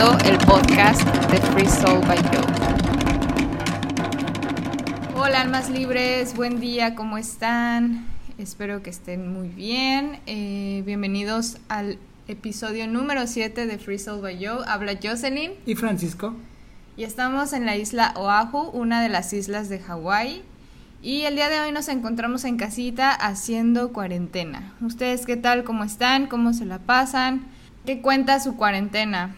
escuchando el podcast de Free Soul by Joe. Hola almas libres, buen día, ¿cómo están? Espero que estén muy bien. Eh, bienvenidos al episodio número 7 de Free Soul by Joe. Habla Jocelyn. Y Francisco. Y estamos en la isla Oahu, una de las islas de Hawái. Y el día de hoy nos encontramos en casita haciendo cuarentena. ¿Ustedes qué tal? ¿Cómo están? ¿Cómo se la pasan? ¿Qué cuenta su cuarentena?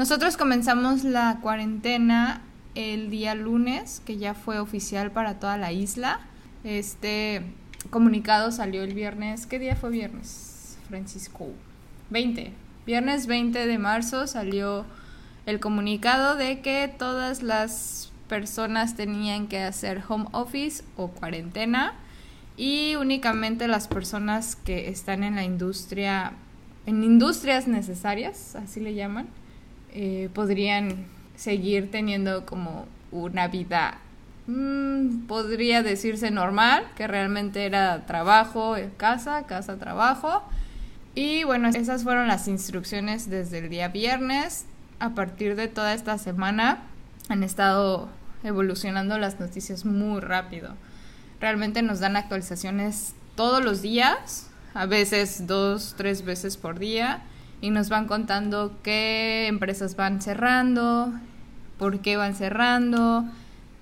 Nosotros comenzamos la cuarentena el día lunes, que ya fue oficial para toda la isla. Este comunicado salió el viernes. ¿Qué día fue viernes, Francisco? 20. Viernes 20 de marzo salió el comunicado de que todas las personas tenían que hacer home office o cuarentena y únicamente las personas que están en la industria, en industrias necesarias, así le llaman, eh, podrían seguir teniendo como una vida, mm, podría decirse normal, que realmente era trabajo, casa, casa, trabajo. Y bueno, esas fueron las instrucciones desde el día viernes a partir de toda esta semana han estado evolucionando las noticias muy rápido. Realmente nos dan actualizaciones todos los días, a veces dos, tres veces por día, y nos van contando qué empresas van cerrando, por qué van cerrando,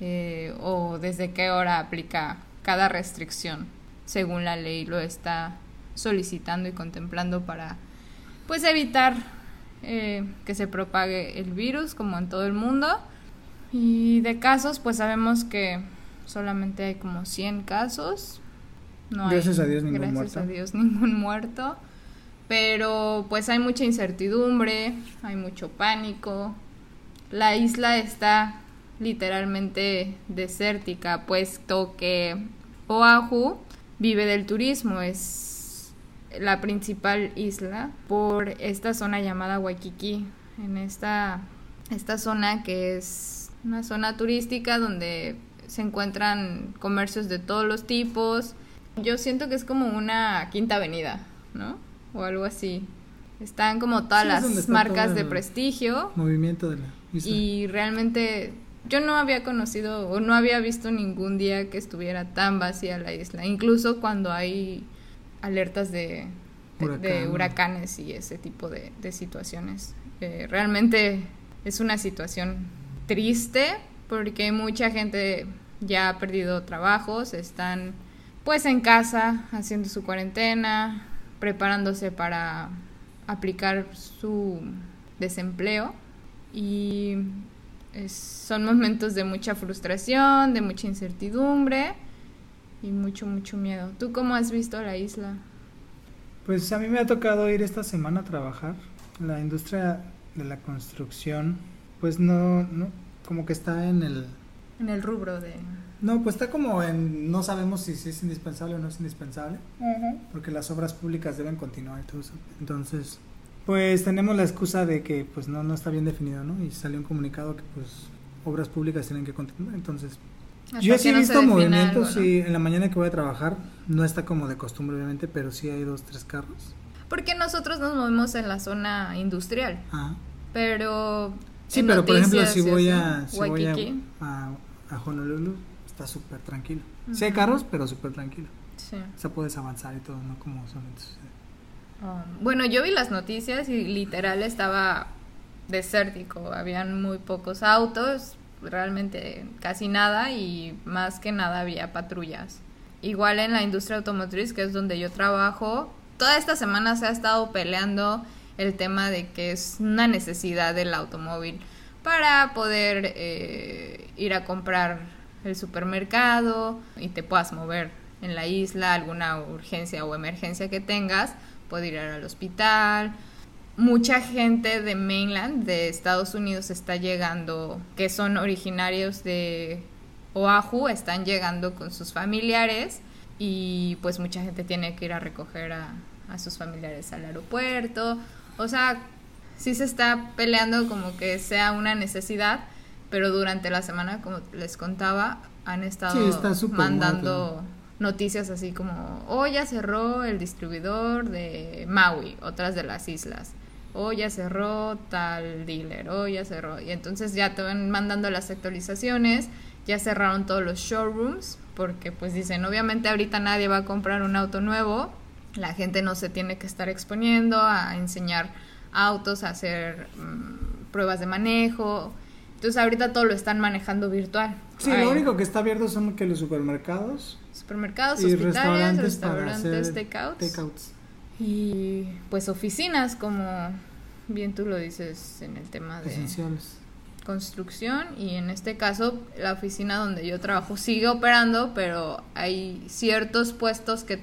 eh, o desde qué hora aplica cada restricción, según la ley lo está solicitando y contemplando para pues evitar eh, que se propague el virus como en todo el mundo. Y de casos, pues sabemos que solamente hay como 100 casos. No gracias a Dios ningún gracias muerto. a Dios ningún muerto. Pero pues hay mucha incertidumbre, hay mucho pánico. La isla está literalmente desértica, puesto que Oahu vive del turismo, es la principal isla por esta zona llamada Waikiki. En esta, esta zona que es una zona turística donde se encuentran comercios de todos los tipos. Yo siento que es como una quinta avenida, ¿no? O algo así. Están como todas las marcas de prestigio. Movimiento de la isla. Y realmente yo no había conocido o no había visto ningún día que estuviera tan vacía la isla. Incluso cuando hay alertas de, de, huracanes y ese tipo de, situaciones. Eh, realmente es una situación triste porque mucha gente ya ha perdido trabajos, están pues en casa haciendo su cuarentena, preparándose para aplicar su desempleo y son momentos de mucha frustración, de mucha incertidumbre y mucho, mucho miedo. ¿Tú cómo has visto la isla? Pues a mí me ha tocado ir esta semana a trabajar. La industria de la construcción, pues no, no como que está en el... En el rubro de... No, pues está como en... No sabemos si, es indispensable o no es indispensable, porque las obras públicas deben continuar y todo eso. Entonces, pues tenemos la excusa de que pues no, no está bien definido, ¿no? Y salió un comunicado que pues obras públicas tienen que continuar. Entonces, yo sí he visto movimientos, sí, en la mañana que voy a trabajar, no está como de costumbre obviamente, pero sí hay dos, tres carros. Porque nosotros nos movemos en la zona industrial. Ah. Pero... Sí, pero por ejemplo, si voy a, si voy a, a, Honolulu, está súper tranquilo. Sí hay carros, pero súper tranquilo. Sí. O sea, puedes avanzar y todo, no como solamente sucede. Um, bueno, yo vi las noticias y literal estaba desértico, habían muy pocos autos, realmente casi nada y más que nada había patrullas. Igual en la industria automotriz, que es donde yo trabajo, toda esta semana se ha estado peleando el tema de que es una necesidad del automóvil para poder eh, ir a comprar el supermercado y te puedas mover en la isla, alguna urgencia o emergencia que tengas, poder ir al hospital, mucha gente de mainland, de Estados Unidos, está llegando, que son originarios de Oahu, están llegando con sus familiares y pues mucha gente tiene que ir a recoger a, sus familiares al aeropuerto. O sea, sí se está peleando como que sea una necesidad, pero durante la semana, como les contaba, han estado mandando noticias así como, oh, ya cerró el distribuidor de Maui, otras de las islas. O ya cerró tal dealer, o ya cerró. Y entonces ya te van mandando las actualizaciones, ya cerraron todos los showrooms, porque pues dicen, obviamente ahorita nadie va a comprar un auto nuevo, la gente no se tiene que estar exponiendo a enseñar autos, a hacer mm, pruebas de manejo. Entonces ahorita todo lo están manejando virtual. Sí, Ay, lo único que está abierto son que los supermercados Supermercados, y hospitales, restaurantes, takeouts. takeouts. Y pues oficinas, como bien tú lo dices en el tema de esenciales. construcción. Y en este caso, la oficina donde yo trabajo sigue operando, pero hay ciertos puestos que,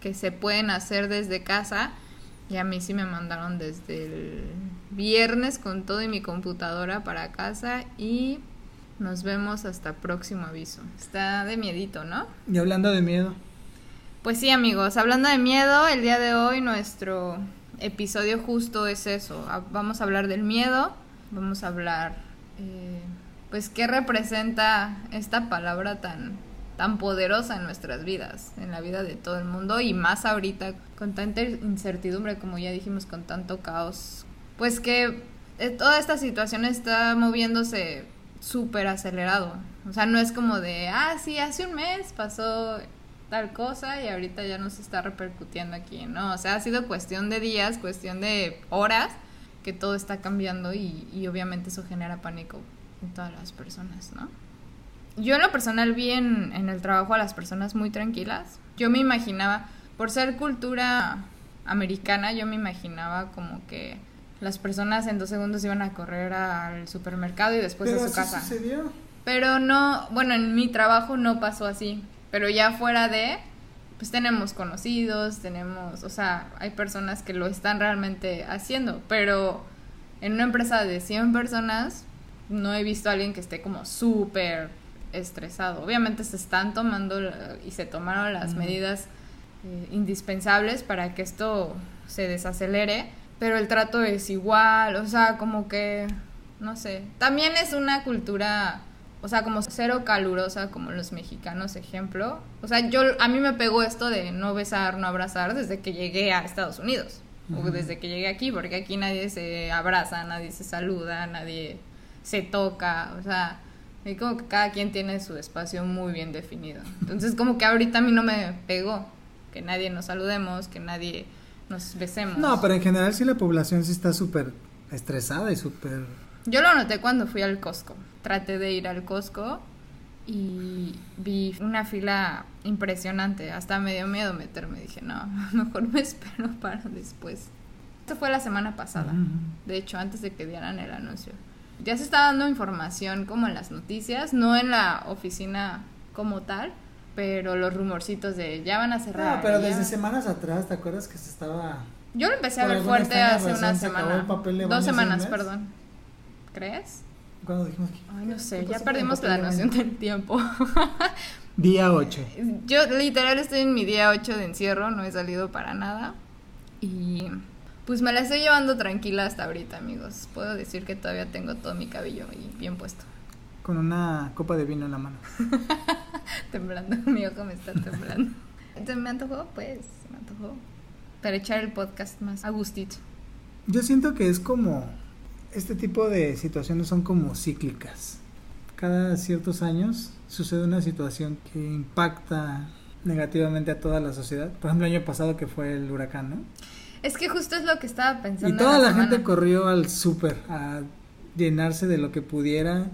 que se pueden hacer desde casa. Y a mí sí me mandaron desde el viernes con todo y mi computadora para casa. Y nos vemos hasta próximo aviso. Está de miedito, ¿no? Y hablando de miedo, Pues sí, amigos, hablando de miedo, el día de hoy nuestro episodio justo es eso. Vamos a hablar del miedo, vamos a hablar, eh, pues, qué representa esta palabra tan, tan poderosa en nuestras vidas, en la vida de todo el mundo y más ahorita con tanta incertidumbre, como ya dijimos, con tanto caos. Pues que eh, toda esta situación está moviéndose súper acelerado. O sea, no es como de, ah, sí, hace un mes pasó tal cosa y ahorita ya nos está repercutiendo aquí, ¿no? O sea, ha sido cuestión de días, cuestión de horas que todo está cambiando y, y obviamente eso genera pánico en todas las personas, ¿no? Yo en lo personal vi en, en el trabajo a las personas muy tranquilas. Yo me imaginaba, por ser cultura americana, yo me imaginaba como que las personas en dos segundos iban a correr al supermercado y después pero a su así casa. sucedió. Pero no, bueno, en mi trabajo no pasó así. Pero ya fuera de, pues tenemos conocidos, tenemos, o sea, hay personas que lo están realmente haciendo. Pero en una empresa de 100 personas, no he visto a alguien que esté como súper estresado. Obviamente se están tomando la- y se tomaron las medidas eh, indispensables para que esto se desacelere, pero el trato es igual, o sea, como que, no sé, también es una cultura, o sea, como cero calurosa como los mexicanos, ejemplo. O sea, yo, a mí me pegó esto de no besar, no abrazar desde que llegué a Estados Unidos, o desde que llegué aquí, porque aquí nadie se abraza, nadie se saluda, nadie se toca, o sea, y como que cada quien tiene su espacio muy bien definido. Entonces, como que ahorita a mí no me pegó que nadie nos saludemos, que nadie nos besemos. No, pero en general sí la población sí está súper estresada y súper... Yo lo noté cuando fui al Costco. Traté de ir al Costco y vi una fila impresionante. Hasta me dio miedo meterme. Dije, no, mejor me espero para después. Esto fue la semana pasada. Ujú. De hecho, antes de que dieran el anuncio. Ya se está dando información como en las noticias, no en la oficina como tal, pero los rumorcitos de ya van a cerrar. No, pero ya- desde semanas atrás, ¿te acuerdas que se estaba... Yo lo empecé a ver fuerte hace una se semana. Dos un semanas, perdón. ¿Crees? cuando dijimos que... Ay, no sé, ¿Qué ya perdimos la de noción del tiempo. Día 8. Yo literal estoy en mi día 8 de encierro, no he salido para nada. Y pues me la estoy llevando tranquila hasta ahorita, amigos. Puedo decir que todavía tengo todo mi cabello ahí bien puesto. Con una copa de vino en la mano. Temblando, mi ojo me está temblando. Se me antojó, pues, se me antojó. Para echar el podcast más a gustito. Yo siento que es como... Este tipo de situaciones son como cíclicas. Cada ciertos años sucede una situación que impacta negativamente a toda la sociedad. Por ejemplo, el año pasado que fue el huracán, ¿no? Es que justo es lo que estaba pensando. Y toda la gente corrió al súper a llenarse de lo que pudiera.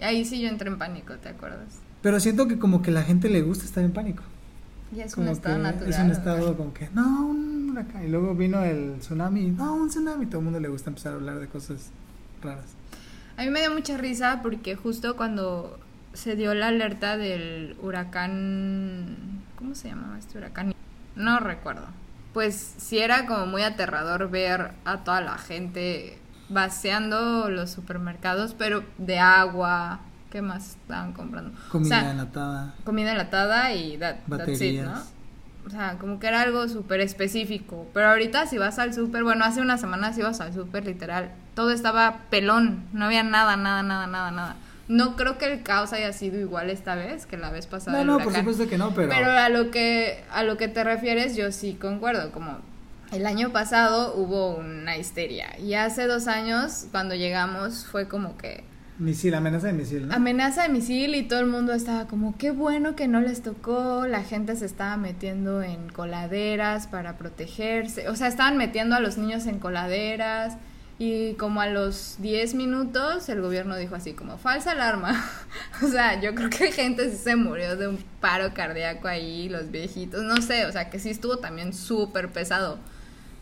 Ahí sí yo entré en pánico, ¿te acuerdas? Pero siento que como que la gente le gusta estar en pánico. Y es Como un estado natural. Es un estado como que, no, un huracán. Y luego vino el tsunami, no, un tsunami. Todo el mundo le gusta empezar a hablar de cosas raras. A mí me dio mucha risa porque justo cuando se dio la alerta del huracán... ¿Cómo se llamaba este huracán? No recuerdo. Pues sí era como muy aterrador ver a toda la gente vaciando los supermercados, pero de agua. ¿Qué más estaban comprando? Comida o sea, enlatada, comida enlatada y that, that's it. ¿no? O sea, como que era algo súper específico. Pero ahorita si vas al súper, bueno, hace una semana si ibas al súper, literal, todo estaba pelón. No había nada, nada, nada, nada, nada. No creo que el caos haya sido igual esta vez que la vez pasada. No, no, por supuesto que no, pero... Pero a lo que a lo que te refieres, yo sí concuerdo. Como el año pasado hubo una histeria y hace dos años cuando llegamos fue como que Misil, amenaza de misil, ¿no? amenaza de misil y todo el mundo estaba como qué bueno que no les tocó. La gente se estaba metiendo en coladeras para protegerse. O sea, estaban metiendo a los niños en coladeras. Y como a los 10 minutos el gobierno dijo así como falsa alarma. o sea, yo creo que gente sí se murió de un paro cardíaco ahí, los viejitos, no sé, o sea, que sí estuvo también súper pesado.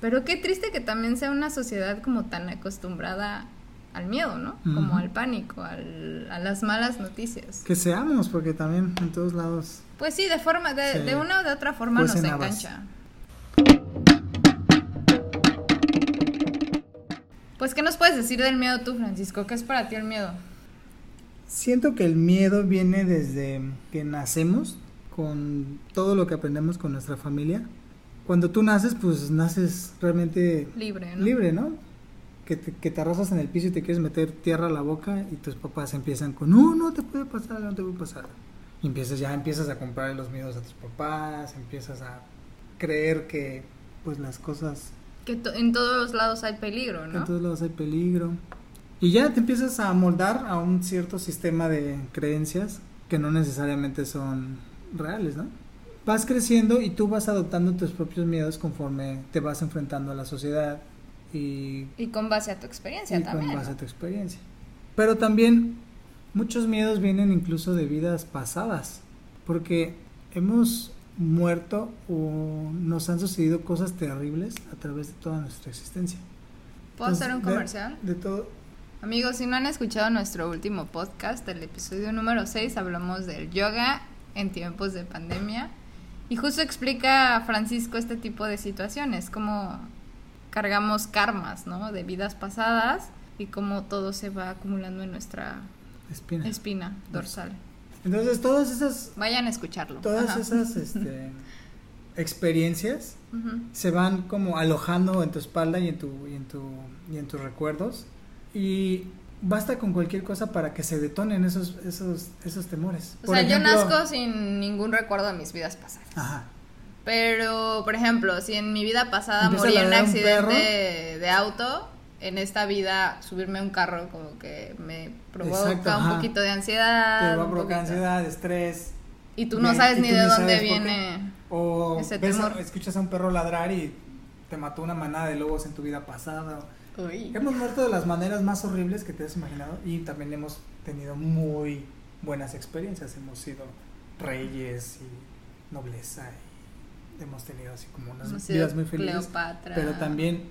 Pero qué triste que también sea una sociedad como tan acostumbrada al miedo, ¿no? Como al pánico, al- a las malas noticias. Que seamos, porque también en todos lados... Pues sí, de forma, de, de una o de otra forma nos engancha. Pues, ¿qué nos puedes decir del miedo tú, Francisco? ¿Qué es para ti el miedo? Siento que el miedo viene desde que nacemos, con todo lo que aprendemos con nuestra familia. Cuando tú naces, pues naces realmente Libre, ¿no? libre, ¿no? Que te, que te arrasas en el piso y te quieres meter tierra a la boca y tus papás empiezan con, no, no te puede pasar, no te puede pasar. Y empiezas, ya empiezas a comprar los miedos a tus papás, empiezas a creer que pues las cosas, Que to- en todos los lados hay peligro, ¿no? en todos lados hay peligro. Y ya te empiezas a moldar a un cierto sistema de creencias que no necesariamente son reales, ¿no? Vas creciendo y tú vas adoptando tus propios miedos conforme te vas enfrentando a la sociedad y Y con base a tu experiencia y también. con base ¿no? a tu experiencia. Pero también muchos miedos vienen incluso de vidas pasadas, porque hemos muerto o nos han sucedido cosas terribles a través de toda nuestra existencia. ¿Puedo hacer un de- comercial? De, todo. Amigos, si no han escuchado nuestro último podcast, el episodio número 6, hablamos del yoga en tiempos de pandemia. Y justo explica a Francisco este tipo de situaciones, cómo cargamos karmas, ¿no? De vidas pasadas y cómo todo se va acumulando en nuestra Espina. espina dorsal. Entonces todas esas, Vayan a escucharlo. todas Ajá. esas este, experiencias se van como alojando en tu espalda y en tu y en tu y en tus recuerdos y basta con cualquier cosa para que se detonen esos esos esos temores. O Por sea, ejemplo- yo nazco sin ningún recuerdo de mis vidas pasadas. Ajá. Pero, por ejemplo, si en mi vida pasada morí en un accidente de auto, en esta vida subirme a un carro como que me provoca Exacto, un poquito de ansiedad. Te va a provocar ansiedad, estrés. Y tú no sabes ni de ni dónde viene. O Ese ves a- temor. escuchas a un perro ladrar y te mató una manada de lobos en tu vida pasada. Uy. Hemos muerto de las maneras más horribles que te has imaginado y también hemos tenido muy buenas experiencias. Hemos sido reyes y nobleza y hemos tenido así como unas Hemos vidas muy felices. Cleopatra. Pero también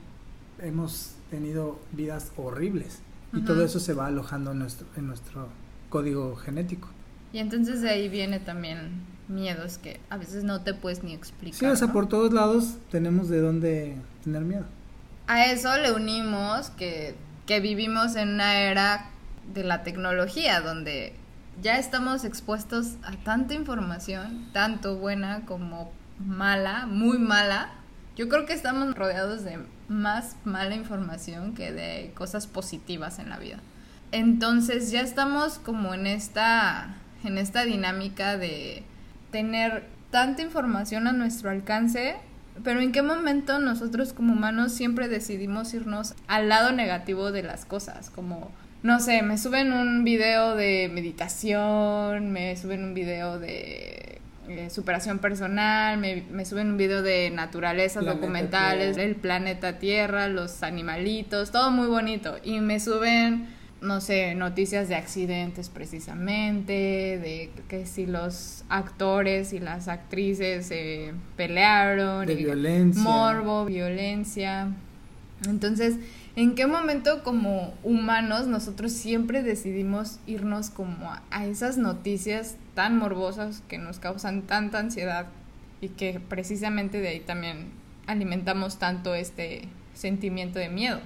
hemos tenido vidas horribles y todo eso se va alojando en nuestro, en nuestro código genético. Y entonces de ahí viene también miedos que a veces no te puedes ni explicar. Sí, o sea, ¿no? por todos lados tenemos de dónde tener miedo. A eso le unimos que, que vivimos en una era de la tecnología donde ya estamos expuestos a tanta información, tanto buena como mala, muy mala. Yo creo que estamos rodeados de más mala información que de cosas positivas en la vida. Entonces ya estamos como en esta, en esta dinámica de tener tanta información a nuestro alcance, pero en qué momento nosotros como humanos siempre decidimos irnos al lado negativo de las cosas, como, no sé, me suben un video de meditación, me suben un video de eh, superación personal, me, me suben un video de naturalezas Planeta documentales, Tierra. el planeta Tierra, los animalitos, todo muy bonito. Y me suben, no sé, noticias de accidentes precisamente, de que si los actores y las actrices se pelearon, De y violencia. morbo, violencia. Entonces, ¿en qué momento como humanos nosotros siempre decidimos irnos como a, a esas noticias tan morbosas que nos causan tanta ansiedad y que precisamente de ahí también alimentamos tanto este sentimiento de miedo?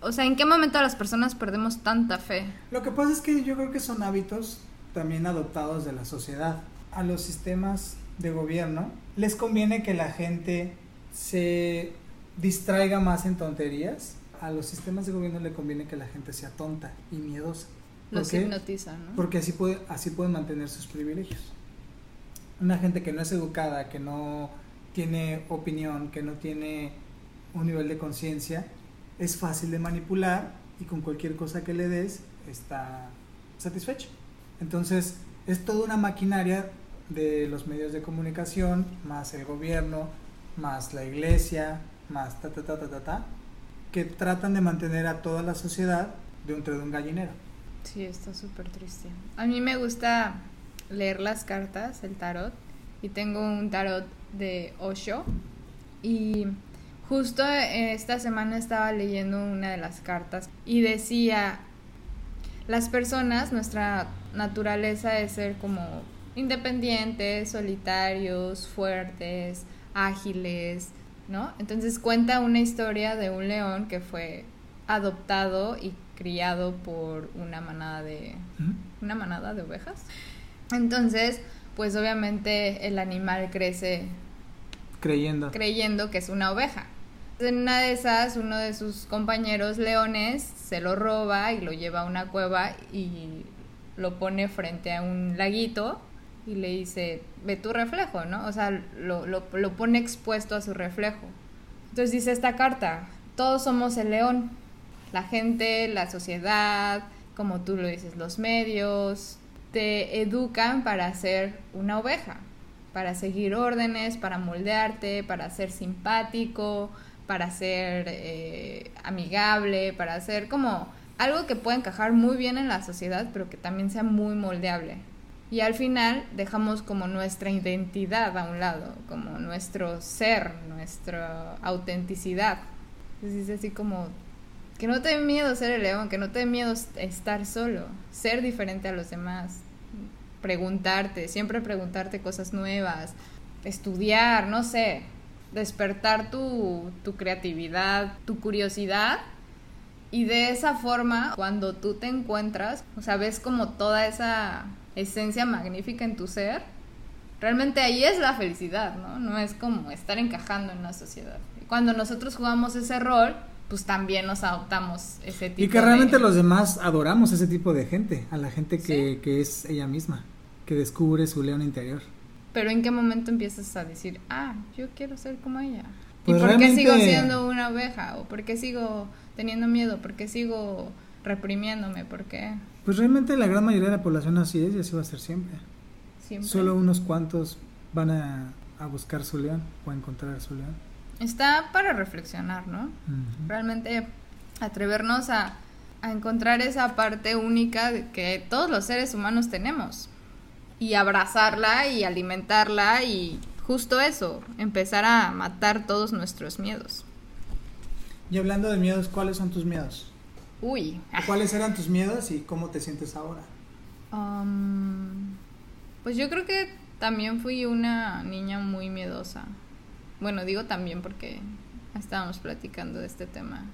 O sea, ¿en qué momento las personas perdemos tanta fe? Lo que pasa es que yo creo que son hábitos también adoptados de la sociedad. A los sistemas de gobierno les conviene que la gente se distraiga más en tonterías. A los sistemas de gobierno le conviene que la gente sea tonta y miedosa. Los ¿Por qué? hipnotiza, ¿no? Porque así, puede, así pueden mantener sus privilegios. Una gente que no es educada, que no tiene opinión, que no tiene un nivel de conciencia, es fácil de manipular y con cualquier cosa que le des está satisfecho. Entonces, es toda una maquinaria de los medios de comunicación, más el gobierno, más la iglesia, más ta ta ta ta ta ta, que tratan de mantener a toda la sociedad dentro de un gallinero. Sí, está súper triste. A mí me gusta leer las cartas, el tarot, y tengo un tarot de Osho. Y justo esta semana estaba leyendo una de las cartas y decía, las personas, nuestra naturaleza es ser como independientes, solitarios, fuertes, ágiles, ¿no? Entonces cuenta una historia de un león que fue adoptado y criado por una manada de una manada de ovejas. Entonces, pues obviamente el animal crece Creyendo. creyendo que es una oveja. En una de esas, uno de sus compañeros leones se lo roba y lo lleva a una cueva y lo pone frente a un laguito y le dice, ve tu reflejo, ¿no? O sea, lo, lo, lo pone expuesto a su reflejo. Entonces dice esta carta, todos somos el león, la gente, la sociedad, como tú lo dices, los medios, te educan para ser una oveja, para seguir órdenes, para moldearte, para ser simpático, para ser eh, amigable, para ser como algo que pueda encajar muy bien en la sociedad, pero que también sea muy moldeable. Y al final dejamos como nuestra identidad a un lado, como nuestro ser, nuestra autenticidad. Entonces es así como que no te dé miedo ser el león, que no te dé miedo estar solo, ser diferente a los demás, preguntarte, siempre preguntarte cosas nuevas, estudiar, no sé, despertar tu, tu creatividad, tu curiosidad. Y de esa forma, cuando tú te encuentras, o sea, ves como toda esa esencia magnífica en tu ser, realmente ahí es la felicidad, ¿no? No es como estar encajando en la sociedad. Y cuando nosotros jugamos ese rol, pues también nos adoptamos ese tipo Y que realmente de... los demás adoramos a ese tipo de gente, a la gente que, Sí. que es ella misma, que descubre su león interior. Pero ¿en qué momento empiezas a decir, ah, yo quiero ser como ella? Pues ¿Y por qué sigo siendo una oveja? ¿O por qué sigo teniendo miedo? ¿Por qué sigo reprimiéndome? ¿Por qué Pues realmente la gran mayoría de la población así es y así va a ser siempre. siempre? Solo unos cuantos van a, a buscar su león o a encontrar su león. Está para reflexionar, ¿no? Realmente atrevernos a, a encontrar esa parte única que todos los seres humanos tenemos. Y abrazarla y alimentarla y justo eso, empezar a matar todos nuestros miedos. Y hablando de miedos, ¿cuáles son tus miedos? Uy. ¿Cuáles eran tus miedos y cómo te sientes ahora? Um, pues yo creo que también fui una niña muy miedosa. Bueno, digo también porque estábamos platicando de este tema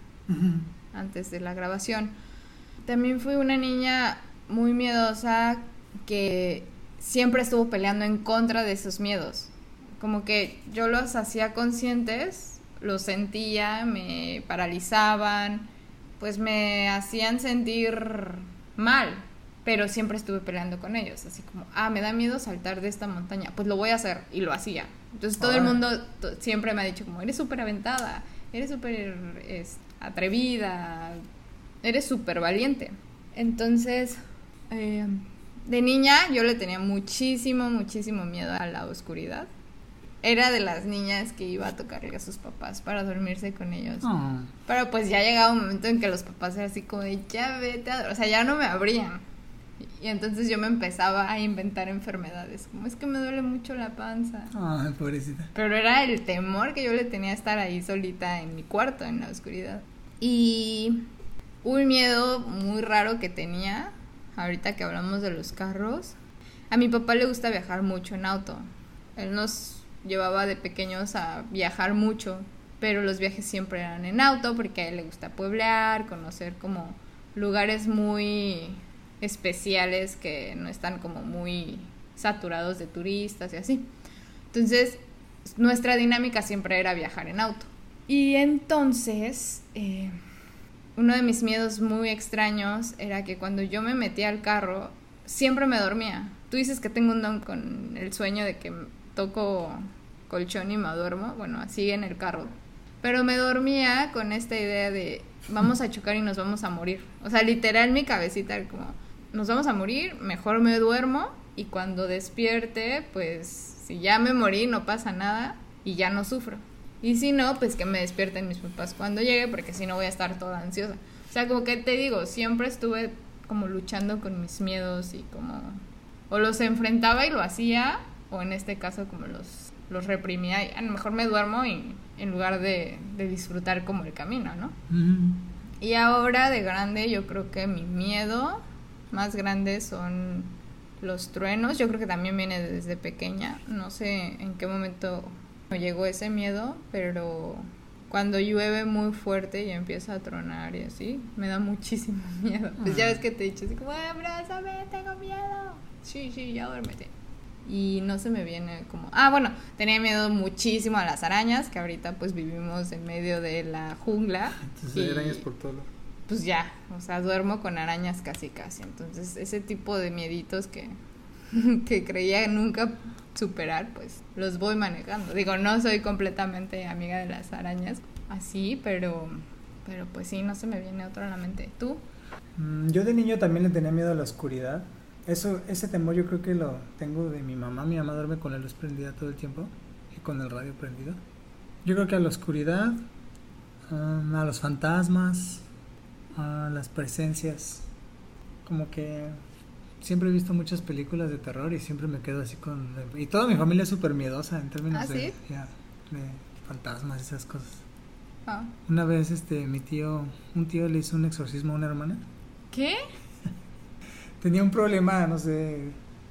antes de la grabación. También fui una niña muy miedosa que siempre estuvo peleando en contra de esos miedos. Como que yo los hacía conscientes, los sentía, me paralizaban, pues me hacían sentir mal, pero siempre estuve peleando con ellos, así como, ah, me da miedo saltar de esta montaña, pues lo voy a hacer y lo hacía. Entonces todo el mundo siempre me ha dicho como, eres súper aventada, eres súper es, atrevida, eres súper valiente. Entonces, eh, de niña yo le tenía muchísimo, muchísimo miedo a la oscuridad. Era de las niñas que iba a tocarle a sus papás para dormirse con ellos. Oh. Pero pues ya llegaba un momento en que los papás eran así como de, ya vete a... O sea, ya no me abrían. Y entonces yo me empezaba a inventar enfermedades. Como es que me duele mucho la panza. Ay, pobrecita. Pero era el temor que yo le tenía a estar ahí solita en mi cuarto, en la oscuridad. Y un miedo muy raro que tenía, ahorita que hablamos de los carros, a mi papá le gusta viajar mucho en auto. Él nos llevaba de pequeños a viajar mucho, pero los viajes siempre eran en auto porque a él le gusta pueblear, conocer como lugares muy especiales que no están como muy saturados de turistas y así. Entonces, nuestra dinámica siempre era viajar en auto. Y entonces, eh, uno de mis miedos muy extraños era que cuando yo me metía al carro, siempre me dormía. Tú dices que tengo un don con el sueño de que toco colchón y me duermo, bueno, así en el carro. Pero me dormía con esta idea de vamos a chocar y nos vamos a morir. O sea, literal mi cabecita como nos vamos a morir, mejor me duermo y cuando despierte, pues si ya me morí no pasa nada y ya no sufro. Y si no, pues que me despierten mis papás cuando llegue porque si no voy a estar toda ansiosa. O sea, como que te digo, siempre estuve como luchando con mis miedos y como o los enfrentaba y lo hacía o en este caso como los los reprimía y a lo mejor me duermo y, en lugar de, disfrutar como el camino, ¿no? Y ahora de grande yo creo que mi miedo más grande son los truenos. Yo creo que también viene desde pequeña. No sé en qué momento me llegó ese miedo, pero cuando llueve muy fuerte y empieza a tronar y así, me da muchísimo miedo. Pues ya ves que te he dicho así como, abrázame, tengo miedo. Sí, sí, ya duérmete y no se me viene como... Ah, bueno, tenía miedo muchísimo a las arañas, que ahorita pues vivimos en medio de la jungla. Entonces hay arañas por todo Pues ya, o sea, duermo con arañas casi casi. Entonces ese tipo de mieditos que, que creía nunca superar, pues los voy manejando. Digo, no soy completamente amiga de las arañas así, pero, pero pues sí, no se me viene otro a la mente. ¿Tú? Mm, yo de niño también le tenía miedo a la oscuridad eso, ese temor yo creo que lo tengo de mi mamá. Mi mamá duerme con la luz prendida todo el tiempo y con el radio prendido. Yo creo que a la oscuridad, um, a los fantasmas, a las presencias, como que siempre he visto muchas películas de terror y siempre me quedo así con... Y toda mi familia es súper miedosa en términos ¿Ah, de, de, fantasmas esas cosas. Ah. Una vez este mi tío, un tío le hizo un exorcismo a una hermana. ¿Qué? Tenía un problema, no sé,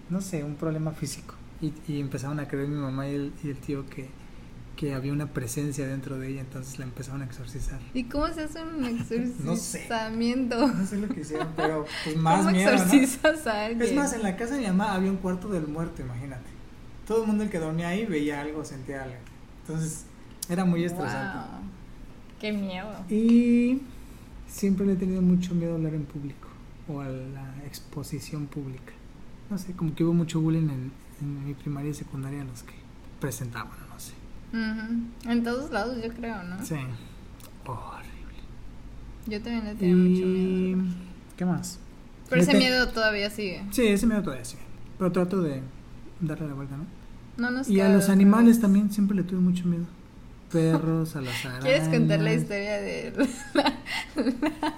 no sé, un problema físico. Y, y empezaron a creer mi mamá y el, y el tío que, que había una presencia dentro de ella, entonces la empezaron a exorcizar. ¿Y cómo se hace un exorcizamiento? no sé. No sé lo que hicieron, pero pues más ¿Cómo miedo, exorcizas a alguien? Es más, en la casa de mi mamá había un cuarto del muerto, imagínate. Todo el mundo el que dormía ahí veía algo, sentía algo. Entonces, era muy estresante. Wow. Qué miedo. Y siempre le he tenido mucho miedo a hablar en público o a la exposición pública. No sé, como que hubo mucho bullying en, en mi primaria y secundaria los que presentaban, no sé. En todos lados, yo creo, ¿no? Sí. Horrible. Yo también le tenía mucho miedo. ¿Qué más? Pero ese miedo todavía sigue. Sí, ese miedo todavía sigue. Pero trato de darle la vuelta, ¿no? No nos Y a los animales también siempre le tuve mucho miedo. Perros, a las arañas. ¿Quieres contar la historia de la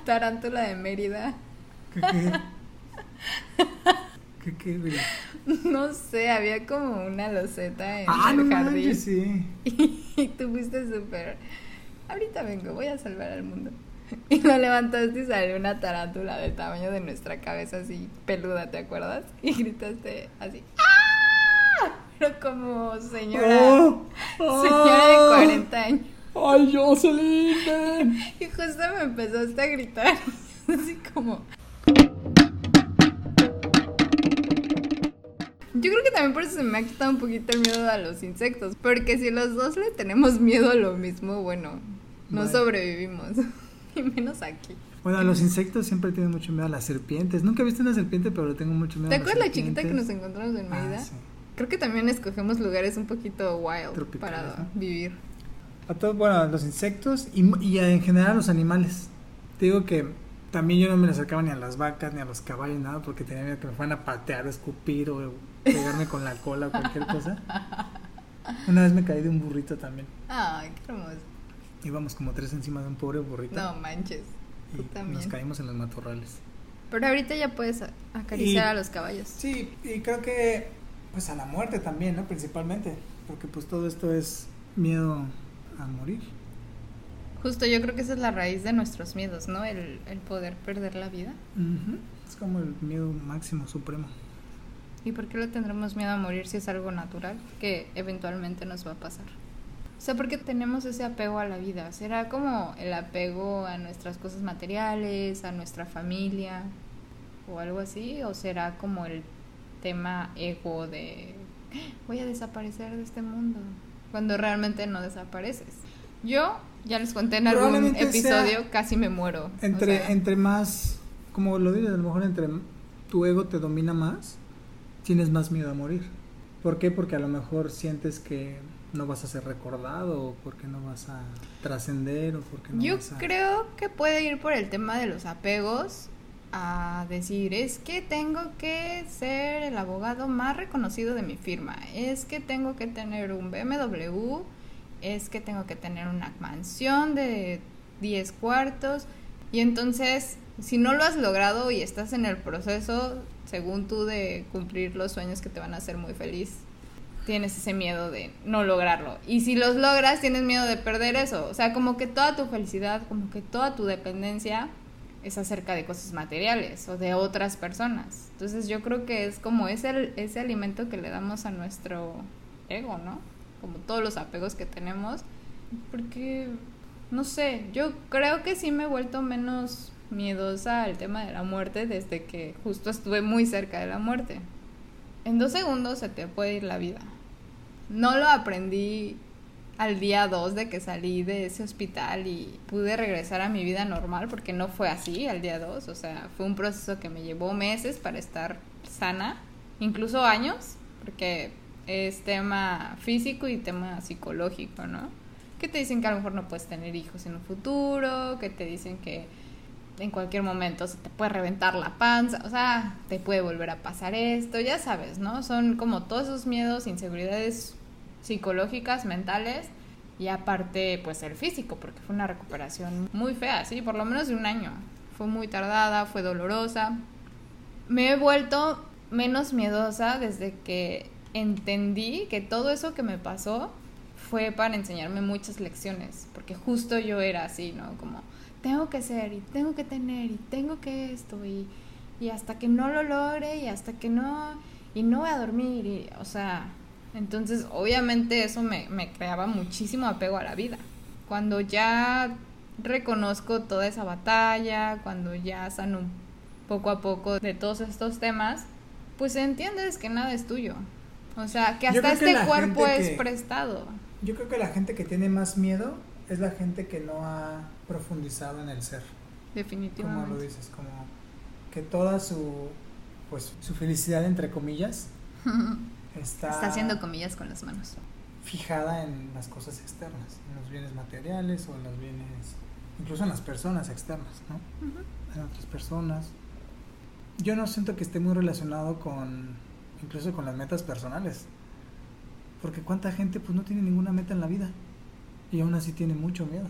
tarántula de Mérida? ¿Qué qué? ¿Qué qué, No sé, había como una loseta en ah, el no jardín. sí. Y, tú fuiste súper. Ahorita vengo, voy a salvar al mundo. Y lo levantaste y salió una tarántula del tamaño de nuestra cabeza, así peluda, ¿te acuerdas? Y gritaste así. ¡Ah! Pero como señora. Oh, señora de 40 ah. años. ¡Ay, Jocelyn! Y justo me empezaste a gritar. Así como. Yo creo que también por eso se me ha quitado un poquito el miedo a los insectos. Porque si los dos le tenemos miedo a lo mismo, bueno, no sobrevivimos. y menos aquí. Bueno, a los insectos siempre tienen mucho miedo a las serpientes. Nunca he visto una serpiente, pero tengo mucho miedo ¿Te a las acuerdas la chiquita que nos encontramos en Ah, Mérida? sí. Creo que también escogemos lugares un poquito wild Tropicales, para ¿no? vivir. A todos, bueno, a los insectos y, y en general a los animales. Te digo que también yo no me acercaba ni a las vacas, ni a los caballos, nada, porque tenía miedo que me fueran a patear o escupir o pegarme con la cola o cualquier cosa. Una vez me caí de un burrito también. Ay, qué hermoso. Íbamos como tres encima de un pobre burrito. No manches. y tú también. nos caímos en los matorrales. Pero ahorita ya puedes acariciar Y- a los caballos. Sí, y creo que pues a la muerte también, ¿no? Principalmente, porque pues todo esto es miedo a morir. Justo yo creo que esa es la raíz de nuestros miedos, ¿no? El, el poder perder la vida. Ujú. Es como el miedo máximo, supremo. ¿Y por qué le tendremos miedo a morir si es algo natural que eventualmente nos va a pasar? O sea, ¿por qué tenemos ese apego a la vida? ¿Será como el apego a nuestras cosas materiales, a nuestra familia o algo así? ¿O será como el tema ego de voy a desaparecer de este mundo cuando realmente no desapareces? Yo ya les conté en algún episodio, casi me muero. o Entre, sea, entre más, como lo dices, a lo mejor entre tu ego te domina más, tienes más miedo a morir. ¿Por qué? Porque a lo mejor sientes que no vas a ser recordado, o porque no vas a trascender, o porque no Yo vas a... creo que puede ir por el tema de los apegos a decir, es que tengo que ser el abogado más reconocido de mi firma, es que tengo que tener un BMW, es que tengo que tener una mansión de 10 cuartos y entonces si no lo has logrado y estás en el proceso, según tú, de cumplir los sueños que te van a hacer muy feliz, tienes ese miedo de no lograrlo. Y si los logras, tienes miedo de perder eso. O sea, como que toda tu felicidad, como que toda tu dependencia es acerca de cosas materiales o de otras personas. Entonces yo creo que es como ese, ese alimento que le damos a nuestro ego, ¿no? Como todos los apegos que tenemos. Porque, no sé, yo creo que sí me he vuelto menos miedosa al tema de la muerte desde que justo estuve muy cerca de la muerte. En dos segundos se te puede ir la vida. No lo aprendí al día 2 de que salí de ese hospital y pude regresar a mi vida normal, porque no fue así al día 2, o sea, fue un proceso que me llevó meses para estar sana, incluso años, porque es tema físico y tema psicológico, ¿no? Que te dicen que a lo mejor no puedes tener hijos en un futuro, que te dicen que en cualquier momento se te puede reventar la panza, o sea, te puede volver a pasar esto, ya sabes, ¿no? Son como todos esos miedos, inseguridades psicológicas, mentales y aparte pues el físico, porque fue una recuperación muy fea, sí, por lo menos de un año. Fue muy tardada, fue dolorosa. Me he vuelto menos miedosa desde que entendí que todo eso que me pasó fue para enseñarme muchas lecciones, porque justo yo era así, ¿no? Como tengo que ser y tengo que tener y tengo que esto y, y hasta que no lo logre y hasta que no y no voy a dormir y o sea entonces obviamente eso me, me creaba muchísimo apego a la vida. Cuando ya reconozco toda esa batalla cuando ya sano poco a poco de todos estos temas pues entiendes que nada es tuyo. O sea que hasta que este cuerpo es que- prestado. Yo creo que la gente que tiene más miedo es la gente que no ha profundizado en el ser. como lo definitivamente dices, como que toda su pues su felicidad entre comillas está, está haciendo comillas con las manos fijada en las cosas externas, en los bienes materiales o en los bienes, incluso en las personas externas, ¿no? En otras personas. Yo no siento que esté muy relacionado con, incluso con las metas personales, porque cuánta gente pues no tiene ninguna meta en la vida y aún así tiene mucho miedo.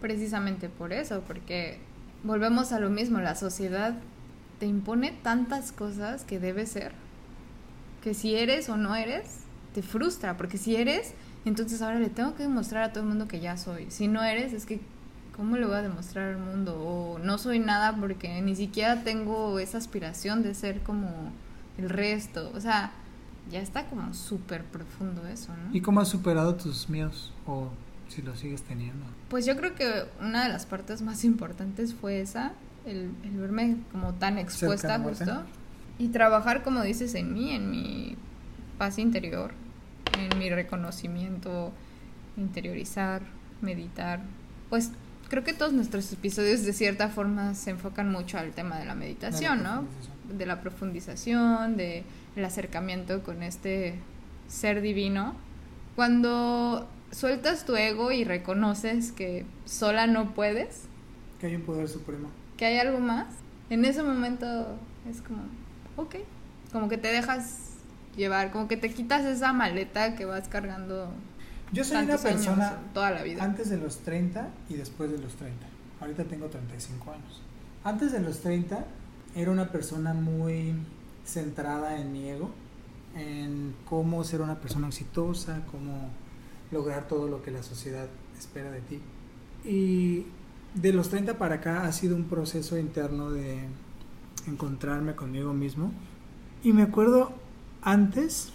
Precisamente por eso, porque volvemos a lo mismo, la sociedad te impone tantas cosas que debes ser, que si eres o no eres, te frustra, porque si eres, entonces ahora le tengo que demostrar a todo el mundo que ya soy. Si no eres, es que, ¿cómo le voy a demostrar al mundo? O no soy nada porque ni siquiera tengo esa aspiración de ser como el resto. O sea, ya está como súper profundo eso, ¿no? ¿Y cómo has superado tus miedos o si los sigues teniendo? Pues yo creo que una de las partes más importantes fue esa, el, el verme como tan expuesta la justo y trabajar como dices en mí, en mi paz interior, en mi reconocimiento, interiorizar, meditar. Pues creo que todos nuestros episodios de cierta forma se enfocan mucho al tema de la meditación, ¿no? profundización. de la profundización, de el acercamiento con este ser divino. Cuando sueltas tu ego y reconoces que sola no puedes, Que hay un poder supremo. que hay algo más, en ese momento es como, ok, como que te dejas llevar, como que te quitas esa maleta que vas cargando Yo soy una persona toda la vida. antes de los 30 y después de los 30. Ahorita tengo 35 años. Antes de los 30 era una persona muy centrada en mi ego, en cómo ser una persona exitosa, cómo lograr todo lo que la sociedad espera de ti. Y de los 30 para acá ha sido un proceso interno de encontrarme conmigo mismo. Y me acuerdo antes,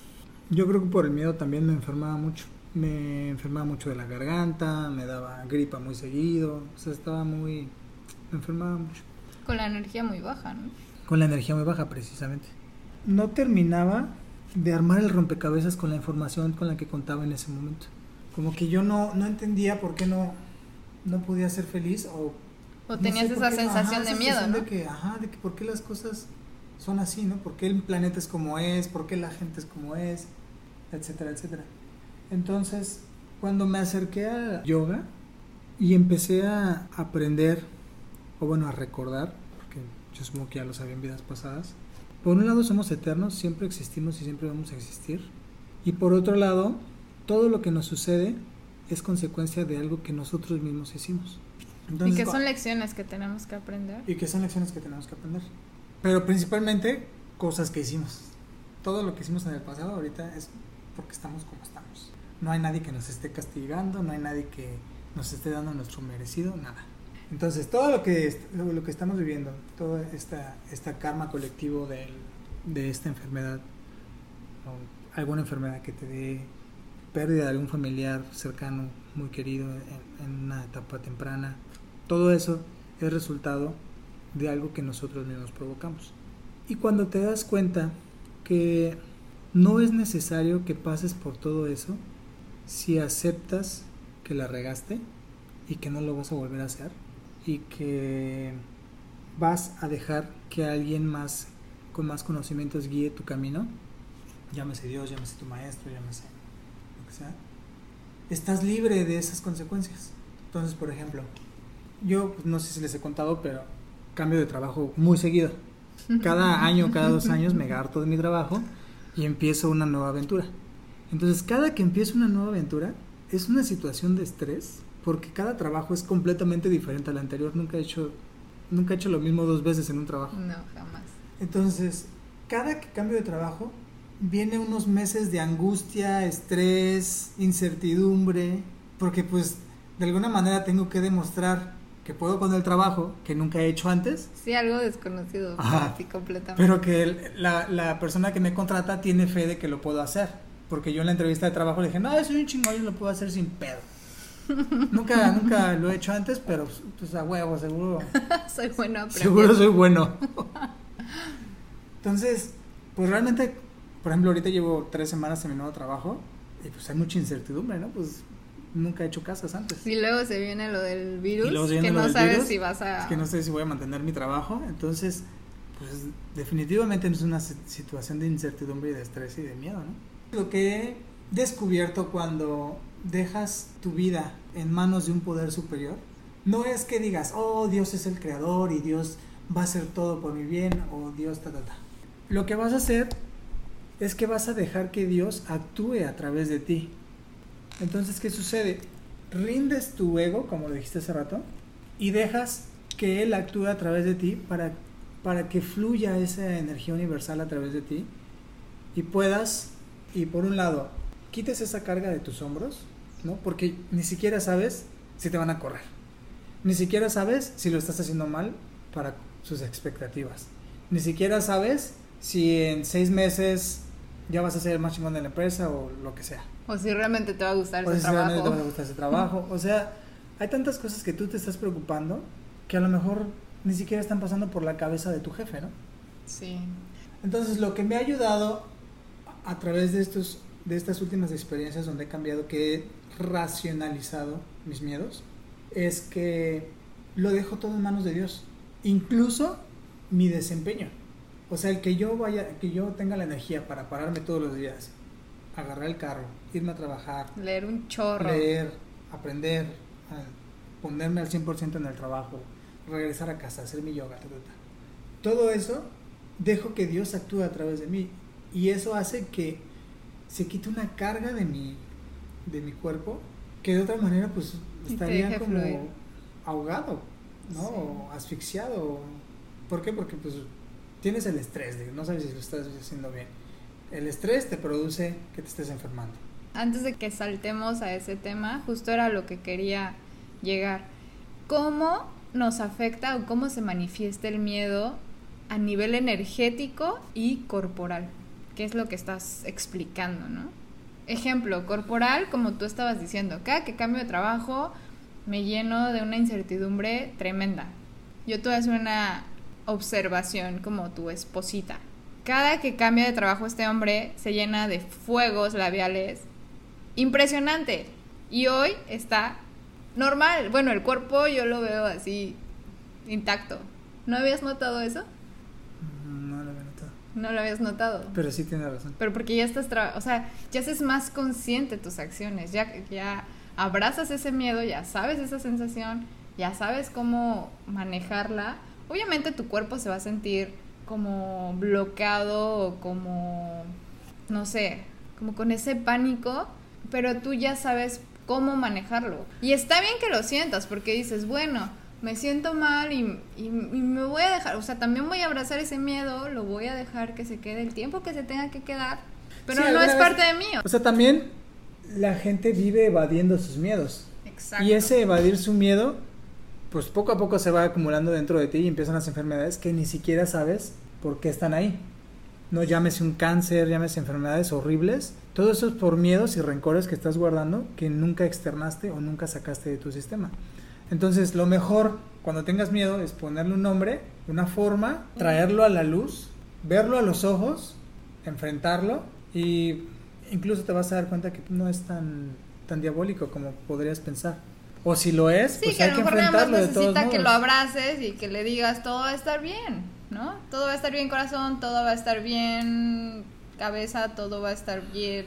yo creo que por el miedo también me enfermaba mucho. Me enfermaba mucho de la garganta, me daba gripa muy seguido, o sea, estaba muy... me enfermaba mucho. Con la energía muy baja, ¿no? Con la energía muy baja, precisamente. No terminaba de armar el rompecabezas con la información con la que contaba en ese momento. Como que yo no, no entendía por qué no, no podía ser feliz o... O no tenías sé por esa qué- sensación ajá, de esa miedo, sensación ¿no? De que, ajá, de que por qué las cosas son así, ¿no? ¿Por qué el planeta es como es? ¿Por qué la gente es como es? Etcétera, etcétera. Entonces, cuando me acerqué a yoga y empecé a aprender, o bueno, a recordar, porque yo supongo que ya lo sabía en vidas pasadas, por un lado somos eternos, siempre existimos y siempre vamos a existir. Y por otro lado, todo lo que nos sucede es consecuencia de algo que nosotros mismos hicimos. y Entonces, que cua- son lecciones que tenemos que aprender. y que son lecciones que tenemos que aprender. Pero principalmente cosas que hicimos. Todo lo que hicimos en el pasado ahorita es porque estamos como estamos. No hay nadie que nos esté castigando, no hay nadie que nos esté dando nuestro merecido, nada. Entonces, todo lo que, lo que estamos viviendo, toda esta, esta karma colectivo del- de esta enfermedad, o alguna enfermedad que te dé pérdida de algún familiar cercano, muy querido en, una etapa temprana, todo eso es resultado de algo que nosotros mismos provocamos. Y cuando te das cuenta que no es necesario que pases por todo eso si aceptas que la regaste y que no lo vas a volver a hacer y que vas a dejar que alguien más con más conocimientos guíe tu camino, llámese Dios, llámese tu maestro, llámese sea, estás libre de esas consecuencias. Entonces, por ejemplo, yo pues, no sé si les he contado, pero cambio de trabajo muy seguido. Cada año, cada dos años me harto de mi trabajo y empiezo una nueva aventura. Entonces, cada que empiezo una nueva aventura es una situación de estrés porque cada trabajo es completamente diferente al anterior. Nunca he hecho, nunca he hecho lo mismo dos veces en un trabajo. No, jamás. Entonces, cada que cambio de trabajo, viene unos meses de angustia, estrés, incertidumbre, porque pues de alguna manera tengo que demostrar que puedo con el trabajo que nunca he hecho antes, Sí, algo desconocido Ajá. para ti completamente. pero que el- la, la persona que me contrata tiene fe de que lo puedo hacer. Porque yo en la entrevista de trabajo le dije, no, soy un chingón, yo lo puedo hacer sin pedo. nunca, nunca lo he hecho antes, pero pues a huevo, seguro. soy bueno aprendiendo. Seguro soy bueno. Entonces, pues realmente, por ejemplo, ahorita llevo tres semanas en mi nuevo trabajo y pues hay mucha incertidumbre, ¿no? Pues nunca he hecho casas antes. Y luego se viene lo del virus, Y luego se viene que lo no del sabes virus, si vas a... Es que no sé si voy a mantener mi trabajo. Entonces, pues definitivamente es una si- situación de incertidumbre y de estrés y de miedo, ¿no? Lo que he descubierto cuando dejas tu vida en manos de un poder superior, no es que digas, oh, Dios es el creador y Dios va a hacer todo por mi bien o Dios ta, ta, ta. Lo que vas a hacer es que vas a dejar que Dios actúe a través de ti. Entonces, ¿qué sucede? Rindes tu ego, como lo dijiste hace rato, y dejas que Él actúe a través de ti para, para que fluya esa energía universal a través de ti y puedas, y por un lado, quites esa carga de tus hombros, ¿no? Porque ni siquiera sabes si te van a correr. Ni siquiera sabes si lo estás haciendo mal para sus expectativas. Ni siquiera sabes si en seis meses ya vas a ser el más chingón de la empresa o lo que sea. O si realmente te va a gustar O ese si realmente te trabajo. va a gustar ese trabajo. O sea, hay tantas cosas que tú te estás preocupando que a lo mejor ni siquiera están pasando por la cabeza de tu jefe, ¿no? Sí. Entonces, lo que me ha ayudado a través de estos de estas últimas experiencias donde he cambiado, que he racionalizado mis miedos, es que lo dejo todo en manos de Dios, incluso mi desempeño. O sea, el que yo vaya, que yo tenga la energía para pararme todos los días, agarrar el carro, irme a trabajar, Leer un chorro. leer, aprender, ponerme al 100% en el trabajo, regresar a casa, hacer mi yoga, ta, ta, ta. todo eso dejo que Dios actúe a través de mí y eso hace que se quite una carga de mi, de mi cuerpo que de otra manera pues estaría como fluir. ahogado, ¿no? Sí. O asfixiado. ¿Por qué? Porque pues tienes el estrés, no sabes si lo estás haciendo bien. El estrés te produce que te estés enfermando. Antes de que saltemos a ese tema, justo era lo que quería llegar. ¿Cómo nos afecta o cómo se manifiesta el miedo a nivel energético y corporal? ¿Qué es lo que estás explicando, no? Ejemplo, corporal, como tú estabas diciendo, cada que cambio de trabajo me lleno de una incertidumbre tremenda. Yo hacer una observación como tu esposita. Cada que cambia de trabajo este hombre se llena de fuegos labiales. Impresionante. Y hoy está normal. Bueno, el cuerpo yo lo veo así intacto. ¿No habías notado eso? No lo había notado. No lo habías notado. Pero sí tiene razón. Pero porque ya estás, tra- o sea, ya haces más consciente tus acciones, ya, ya abrazas ese miedo, ya sabes esa sensación, ya sabes cómo manejarla. Obviamente tu cuerpo se va a sentir como bloqueado o como, no sé, como con ese pánico, pero tú ya sabes cómo manejarlo. Y está bien que lo sientas porque dices, bueno, me siento mal y, y- y me voy a dejar, o sea, también voy a abrazar ese miedo, lo voy a dejar que se quede el tiempo que se tenga que quedar, pero Sí, no es vez- parte de mí. O sea, también la gente vive evadiendo sus miedos. Exacto. Y ese evadir su miedo, pues poco a poco se va acumulando dentro de ti y empiezan las enfermedades que ni siquiera sabes por qué están ahí. No llámese un cáncer, llámese enfermedades horribles. Todo eso es por miedos y rencores que estás guardando que nunca externaste o nunca sacaste de tu sistema. Entonces, lo mejor cuando tengas miedo es ponerle un nombre, una forma, traerlo a la luz, verlo a los ojos, enfrentarlo y incluso te vas a dar cuenta que no es tan, tan diabólico como podrías pensar. O si lo es, Sí, pues que hay a lo que mejor nada más enfrentarlo de todos necesita que lo abraces y que le digas todo va a estar bien, ¿no? Todo va a estar bien corazón, todo va a estar bien cabeza, todo va a estar bien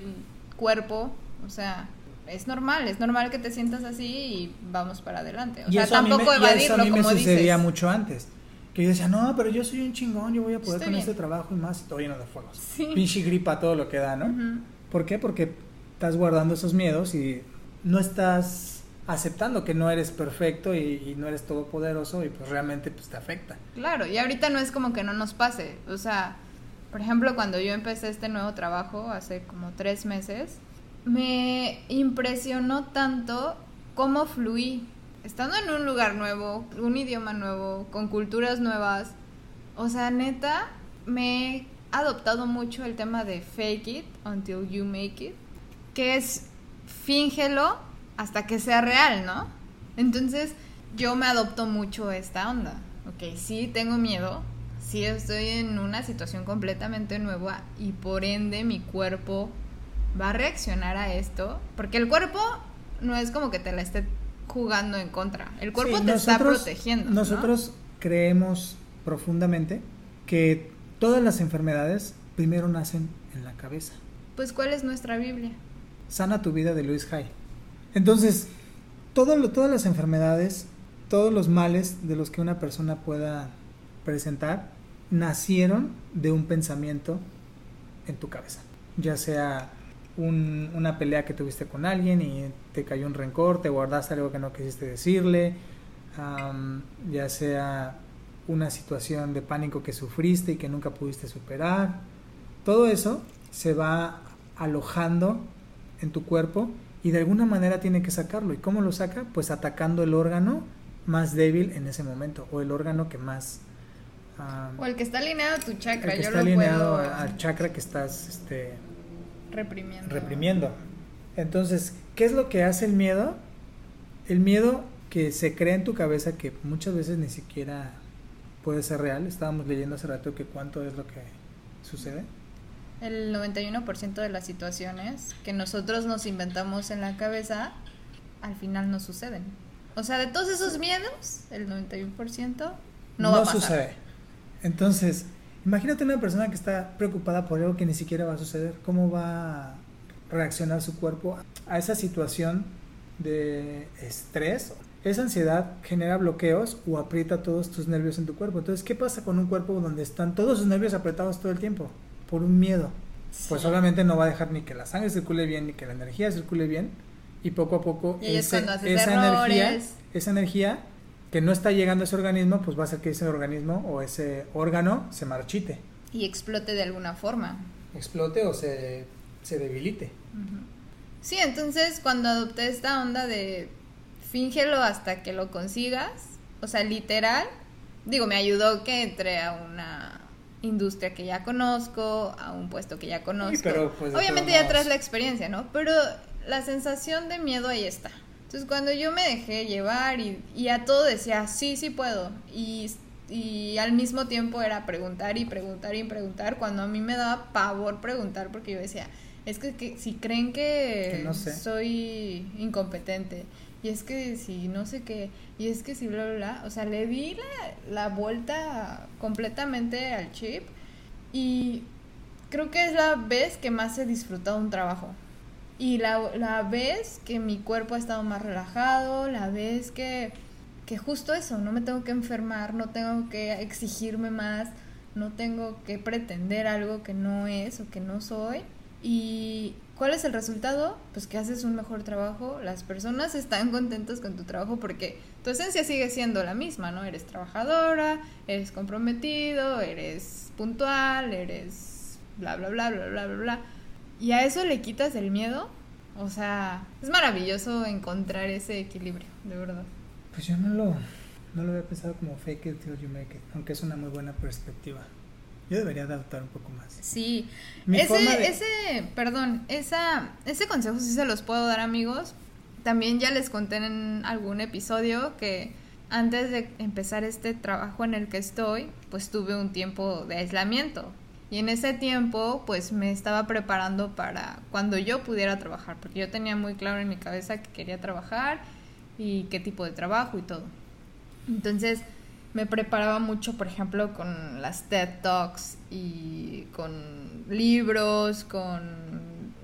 cuerpo, o sea, es normal, es normal que te sientas así y vamos para adelante. O y sea, mí me, tampoco y eso a evadirlo mí me como sucedía dices. mucho antes. Que yo decía, no, pero yo soy un chingón, yo voy a poder Estoy con bien. este trabajo y más, y todo lleno de fuegos. Sí. Pinche gripa, todo lo que da, ¿no? Ujú. ¿Por qué? Porque estás guardando esos miedos y no estás aceptando que no eres perfecto y, y no eres todopoderoso y pues realmente pues te afecta. Claro, y ahorita no es como que no nos pase. O sea, por ejemplo, cuando yo empecé este nuevo trabajo hace como tres meses, me impresionó tanto cómo fluí. Estando en un lugar nuevo, un idioma nuevo, con culturas nuevas. O sea, neta, me he adoptado mucho el tema de fake it until you make it. Que es fíngelo hasta que sea real, ¿no? Entonces, yo me adopto mucho esta onda. Ok, sí tengo miedo, sí estoy en una situación completamente nueva y por ende mi cuerpo va a reaccionar a esto, porque el cuerpo no es como que te la esté jugando en contra, el cuerpo Sí, te está nosotros- protegiendo. ¿no? Nosotros creemos profundamente que todas las enfermedades primero nacen en la cabeza. Pues ¿cuál es nuestra Biblia? Sana tu vida de Luis Hay. Entonces, todas las enfermedades, todos los males de los que una persona pueda presentar, nacieron de un pensamiento en tu cabeza. Ya sea un- una pelea que tuviste con alguien y te cayó un rencor, te guardaste algo que no quisiste decirle, am, ya sea una situación de pánico que sufriste y que nunca pudiste superar. Todo eso se va alojando en tu cuerpo y de alguna manera tiene que sacarlo. ¿Y cómo lo saca? Pues atacando el órgano más débil en ese momento o el órgano que más... am, O el que está alineado a tu el chakra, que yo está lo alineado puedo al chakra que estás este, reprimiendo. reprimiendo. Entonces, ¿qué es lo que hace el miedo? El miedo que se crea en tu cabeza que muchas veces ni siquiera puede ser real. Estábamos leyendo hace rato que cuánto es lo que sucede. El 91% de las situaciones que nosotros nos inventamos en la cabeza, al final no suceden. O sea, de todos esos miedos, el 91% no, va a pasar. sucede. Entonces, imagínate una persona que está preocupada por algo que ni siquiera va a suceder. ¿Cómo va a reaccionar su cuerpo a esa situación de estrés? Esa ansiedad genera bloqueos o aprieta todos tus nervios en tu cuerpo. Entonces, ¿qué pasa con un cuerpo donde están todos sus nervios apretados todo el tiempo? Por un miedo. Pues Sí. obviamente no va a dejar ni que la sangre circule bien, ni que la energía circule bien. Y poco a poco esa energía, esa energía que no está llegando a ese organismo, pues va a hacer que ese organismo o ese órgano se marchite, Y explote de alguna forma. explote o se, se debilite. Sí, entonces cuando adopté esta onda de fíngelo hasta que lo consigas, o sea, literal, digo, me ayudó que entré a una industria que ya conozco, a un puesto que ya conozco. pero, pues, Obviamente ya traes la experiencia, ¿no? Pero la sensación de miedo ahí está. Entonces cuando yo me dejé llevar y, y a todo decía, sí, sí puedo, y, y al mismo tiempo era preguntar y preguntar y preguntar, cuando a mí me daba pavor preguntar porque yo decía, es que, que si creen que, Que no sé. soy incompetente, y es que si no sé qué, y es que si bla, bla, bla, o sea, le di la, la vuelta completamente al chip y creo que es la vez que más he disfrutado un trabajo. Y la, la vez que mi cuerpo ha estado más relajado, la vez que, que justo eso, no me tengo que enfermar, no tengo que exigirme más, no tengo que pretender algo que no es o que no soy. ¿Y cuál es el resultado? Pues que haces un mejor trabajo, las personas están contentas con tu trabajo porque tu esencia sigue siendo la misma, ¿no? Eres trabajadora, eres comprometido, eres puntual, eres bla, bla, bla, bla, bla, bla, bla. Y a eso le quitas el miedo. O sea, es maravilloso encontrar ese equilibrio, de verdad. Pues yo no lo, no lo había pensado como fake it till you make it, aunque es una muy buena perspectiva. Yo debería de adoptar un poco más. Sí, Mi ese, de- ese, perdón, esa, ese consejo sí se los puedo dar amigos. También ya les conté en algún episodio que antes de empezar este trabajo en el que estoy, pues tuve un tiempo de aislamiento. Y en ese tiempo, pues me estaba preparando para cuando yo pudiera trabajar, porque yo tenía muy claro en mi cabeza que quería trabajar y qué tipo de trabajo y todo. Entonces me preparaba mucho, por ejemplo, con las TED Talks y con libros, con,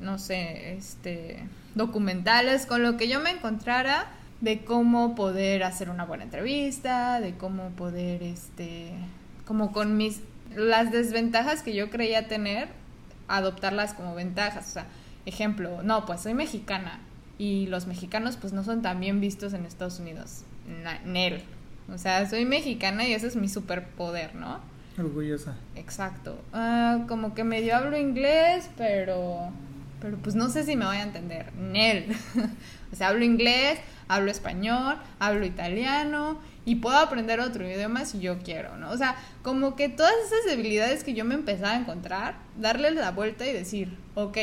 no sé, este, documentales, con lo que yo me encontrara de cómo poder hacer una buena entrevista, de cómo poder, este, como con mis, las desventajas que yo creía tener, adoptarlas como ventajas. O sea, ejemplo, no, pues soy mexicana y los mexicanos pues no son tan bien vistos en Estados Unidos. Nel. O sea, soy mexicana y ese es mi superpoder, ¿no? Orgullosa. Exacto. Ah, como que medio hablo inglés, pero pero pues no sé si me voy a entender. Nel. o sea, hablo inglés, hablo español, hablo italiano y puedo aprender otro idioma si yo quiero, ¿no? O sea, como que todas esas debilidades que yo me empezaba a encontrar, darles la vuelta y decir, ok,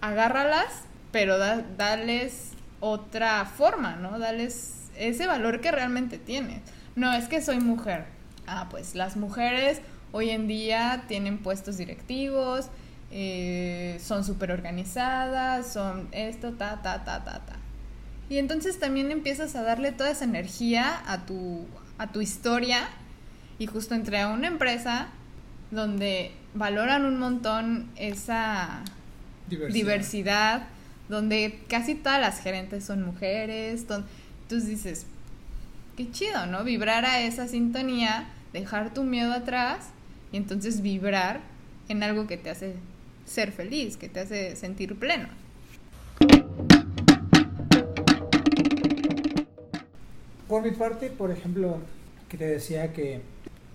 agárralas, pero da- darles otra forma, ¿no? Darles ese valor que realmente tienes. No, es que soy mujer. Ah, pues las mujeres hoy en día tienen puestos directivos, eh, son súper organizadas, son esto, ta, ta, ta, ta, ta. Y entonces también empiezas a darle toda esa energía a tu, a tu historia y justo entré a una empresa donde valoran un montón esa diversidad, donde casi todas las gerentes son mujeres. don- Entonces dices, qué chido, ¿no? Vibrar a esa sintonía, dejar tu miedo atrás y entonces vibrar en algo que te hace ser feliz, que te hace sentir pleno. Por mi parte, por ejemplo, que te decía que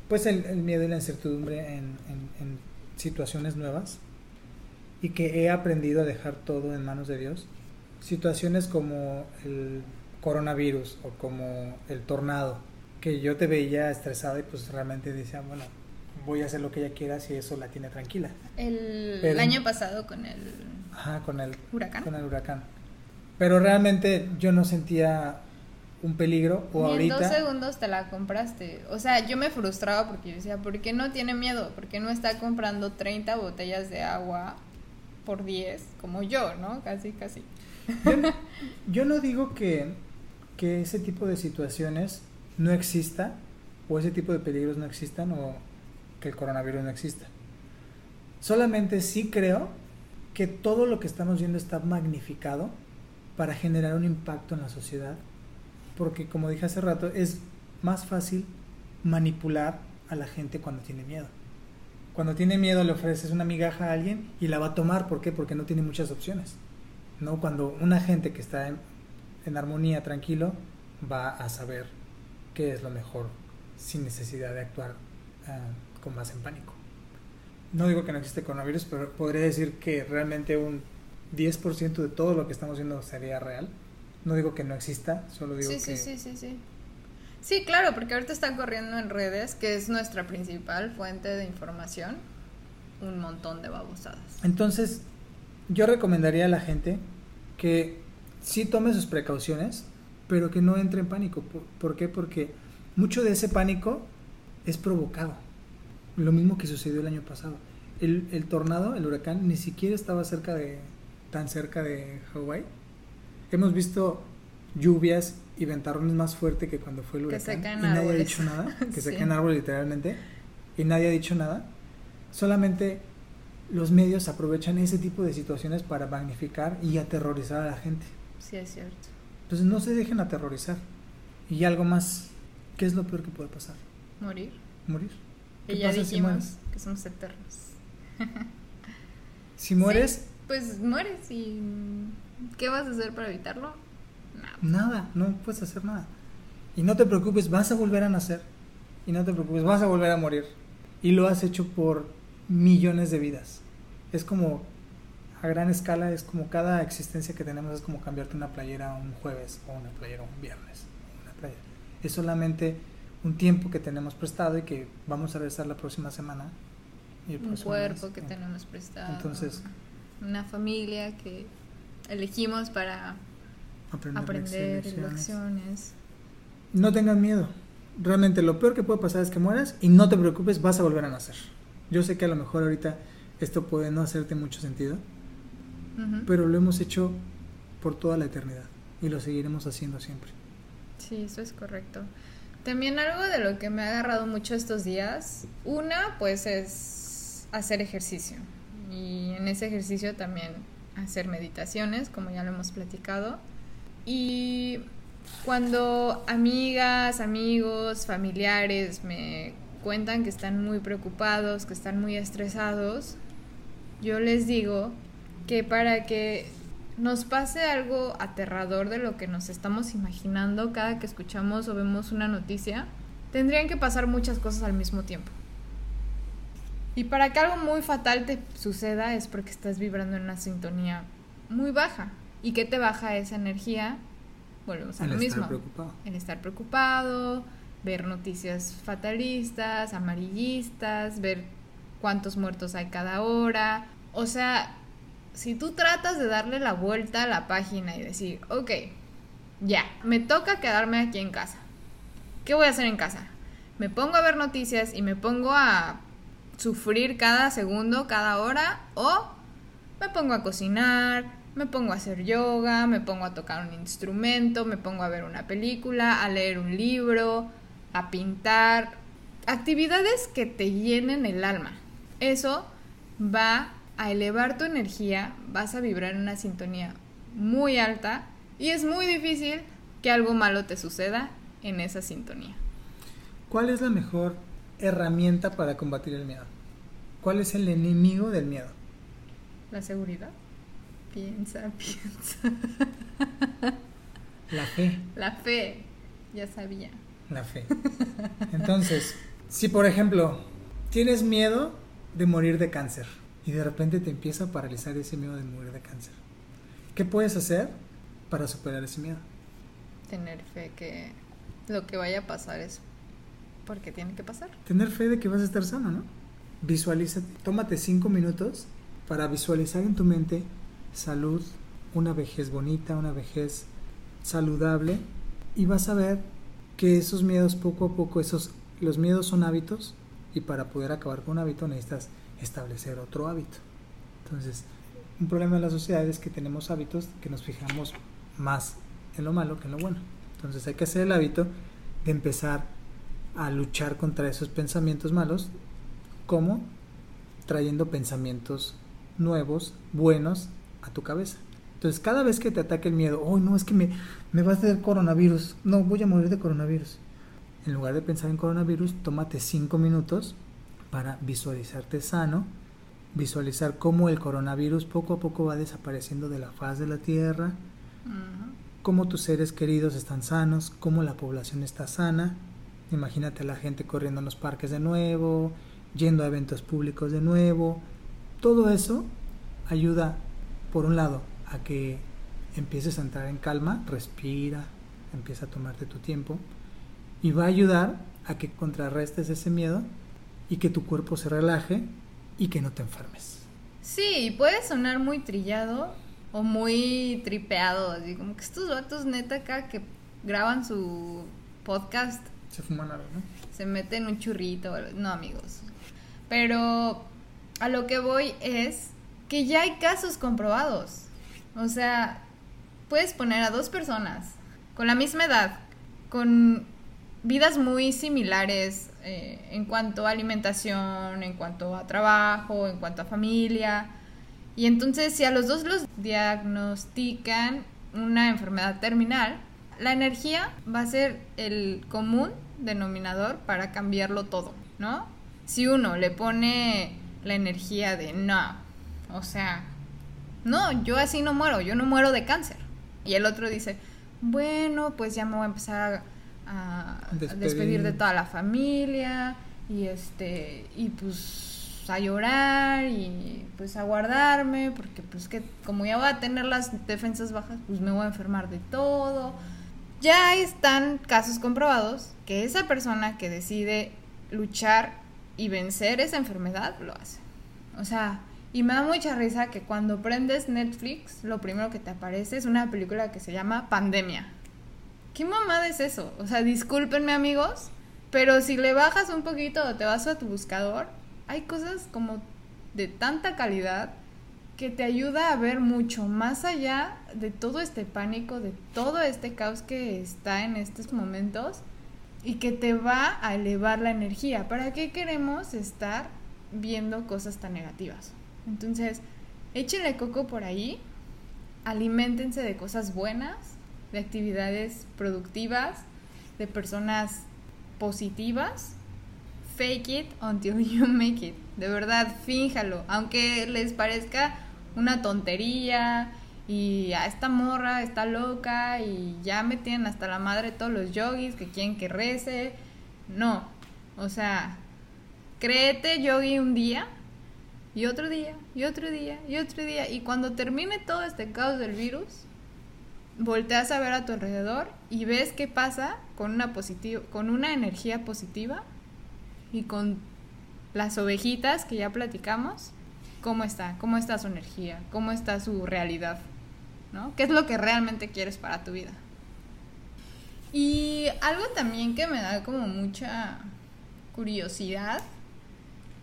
pues el, el miedo y la incertidumbre en, en- situaciones nuevas y que he aprendido a dejar todo en manos de Dios. Situaciones como el coronavirus o como el tornado, que yo te veía estresada y pues realmente decía, bueno, voy a hacer lo que ella quiera si eso la tiene tranquila. El, Pero- el año pasado con el Ajá, con el huracán. con el huracán. Pero realmente yo no sentía un peligro o Ni en ahorita dos segundos te la compraste. O sea, yo me frustraba porque yo decía, ¿por qué no tiene miedo? ¿Por qué no está comprando 30 botellas de agua por 10? Como yo, ¿no? Casi, casi. Yo no digo que, que ese tipo de situaciones no exista o ese tipo de peligros no existan o que el coronavirus no exista. Solamente sí creo que todo lo que estamos viendo está magnificado para generar un impacto en la sociedad, porque como dije hace rato, es más fácil manipular a la gente cuando tiene miedo. Cuando tiene miedo le ofreces una migaja a alguien y la va a tomar, ¿por qué? Porque no tiene muchas opciones. ¿no? Cuando una gente que está en, armonía, tranquilo, va a saber qué es lo mejor sin necesidad de actuar ah, con más en pánico. No digo que no existe coronavirus, pero podría decir que realmente un 10% de todo lo que estamos viendo sería real. No digo que no exista, solo digo Sí, que... sí, sí, sí, sí. Sí, claro, porque ahorita están corriendo en redes, que es nuestra principal fuente de información, un montón de babosadas. Entonces, yo recomendaría a la gente que sí tome sus precauciones, pero que no entre en pánico. ¿Por, por qué? Porque mucho de ese pánico es provocado. Lo mismo que sucedió el año pasado. el, el tornado, el huracán, ni siquiera estaba cerca de tan cerca de Hawái. Hemos visto lluvias y ventarrones más fuerte que cuando fue el Que huracán. se caen y nadie ha dicho nada, que se Sí. caen árboles literalmente, y nadie ha dicho nada. Solamente los medios aprovechan ese tipo de situaciones para magnificar y aterrorizar a la gente. Sí, es cierto. Entonces no se dejen aterrorizar. Y algo más, ¿qué es lo peor que puede pasar? Morir. Morir. ¿Qué Y ya pasa si dijimos mueres? que somos eternos. Si mueres, Pues mueres y. ¿Qué vas a hacer para evitarlo? Nada. nada, no puedes hacer nada. Y no te preocupes, vas a volver a nacer. Y no te preocupes, vas a volver a morir. Y lo has hecho por millones de vidas. Es como, a gran escala, es como cada existencia que tenemos es como cambiarte una playera un jueves o una playera un viernes. Una playera. Es solamente un tiempo que tenemos prestado y que vamos a regresar la próxima semana. y el Un cuerpo mes. que tenemos prestado. Entonces- Una familia que elegimos para Aprender, aprender lecciones. lecciones. No tengan miedo. Realmente lo peor que puede pasar es que mueras y no te preocupes, vas a volver a nacer. Yo sé que a lo mejor ahorita esto puede no hacerte mucho sentido, Pero lo hemos hecho por toda la eternidad y lo seguiremos haciendo siempre. Sí, eso es correcto. También algo de lo que me ha agarrado mucho estos días, una pues es hacer ejercicio y en ese ejercicio también hacer meditaciones, como ya lo hemos platicado. Y cuando amigas, amigos, familiares me cuentan que están muy preocupados, que están muy estresados, yo les digo que para que nos pase algo aterrador de lo que nos estamos imaginando cada que escuchamos o vemos una noticia, tendrían que pasar muchas cosas al mismo tiempo. Y para que algo muy fatal te suceda es porque estás vibrando en una sintonía muy baja. ¿Y qué te baja esa energía? Volvemos a El lo estar mismo. preocupado. El estar preocupado, ver noticias fatalistas, amarillistas, ver cuántos muertos hay cada hora. O sea, si tú tratas de darle la vuelta a la página y decir, ok, ya, me toca quedarme aquí en casa. ¿Qué voy a hacer en casa? Me pongo a ver noticias y me pongo a sufrir cada segundo, cada hora, o me pongo a cocinar, me pongo a hacer yoga, me pongo a tocar un instrumento, me pongo a ver una película, a leer un libro, a pintar, actividades que te llenen el alma. Eso va a elevar tu energía, vas a vibrar en una sintonía muy alta y es muy difícil que algo malo te suceda en esa sintonía. ¿Cuál es la mejor herramienta para combatir el miedo? ¿Cuál es el enemigo del miedo? La seguridad. Piensa, piensa. La fe. La fe. Ya sabía. La fe. Entonces, si por ejemplo tienes miedo de morir de cáncer y de repente te empieza a paralizar ese miedo de morir de cáncer, ¿qué puedes hacer para superar ese miedo? Tener fe que lo que vaya a pasar es porque tiene que pasar. Tener fe de que vas a estar sano, ¿no? Visualízate, tómate cinco minutos para visualizar en tu mente salud, una vejez bonita, una vejez saludable y vas a ver que esos miedos poco a poco, esos, los miedos son hábitos y para poder acabar con un hábito necesitas establecer otro hábito. Entonces, un problema de la sociedad es que tenemos hábitos que nos fijamos más en lo malo que en lo bueno. Entonces hay que hacer el hábito de empezar a luchar contra esos pensamientos malos, como trayendo pensamientos nuevos, buenos a tu cabeza. Entonces, cada vez que te ataque el miedo, oh, no, es que me, me va a hacer coronavirus, no, voy a morir de coronavirus. En lugar de pensar en coronavirus, tómate cinco minutos para visualizarte sano, visualizar cómo el coronavirus poco a poco va desapareciendo de la faz de la tierra, cómo tus seres queridos están sanos, cómo la población está sana. Imagínate a la gente corriendo en los parques de nuevo, yendo a eventos públicos de nuevo. Todo eso ayuda, por un lado, a que empieces a entrar en calma, respira, empieza a tomarte tu tiempo y va a ayudar a que contrarrestes ese miedo y que tu cuerpo se relaje y que no te enfermes. Sí, puede sonar muy trillado o muy tripeado, así como que estos vatos neta acá que graban su podcast Se fuman algo, ¿no? se meten un churrito. No, amigos. Pero a lo que voy es que ya hay casos comprobados. O sea, puedes poner a dos personas con la misma edad, con vidas muy similares eh, en cuanto a alimentación, en cuanto a trabajo, en cuanto a familia. Y entonces si a los dos los diagnostican una enfermedad terminal, la energía va a ser el común denominador para cambiarlo todo, ¿no? Si uno le pone la energía de no, o sea, no, yo así no muero, yo no muero de cáncer. Y el otro dice, bueno, pues ya me voy a empezar a, despedir. de toda la familia y este y pues a llorar y pues a guardarme porque pues que como ya voy a tener las defensas bajas, pues me voy a enfermar de todo. Ya están casos comprobados que esa persona que decide luchar y vencer esa enfermedad lo hace. O sea, y me da mucha risa que cuando prendes Netflix, lo primero que te aparece es una película que se llama Pandemia. ¿Qué mamada es eso? O sea, discúlpenme amigos, pero si le bajas un poquito o te vas a tu buscador, hay cosas como de tanta calidad que te ayuda a ver mucho más allá de todo este pánico, de todo este caos que está en estos momentos y que te va a elevar la energía. ¿Para qué queremos estar viendo cosas tan negativas? Entonces, échenle coco por ahí, alimentense de cosas buenas, de actividades productivas, de personas positivas. Fake it until you make it. De verdad, fíjalo. Aunque les parezca una tontería y a esta morra está loca y ya me tienen hasta la madre todos los yogis que quieren que rece. No. O sea, créete yogi un día y otro día, y otro día, y otro día. Y cuando termine todo este caos del virus, volteas a ver a tu alrededor y ves qué pasa con una, con una energía positiva y con las ovejitas que ya platicamos, cómo está, cómo está su energía, cómo está su realidad, ¿no? ¿Qué es lo que realmente quieres para tu vida? Y algo también que me da como mucha curiosidad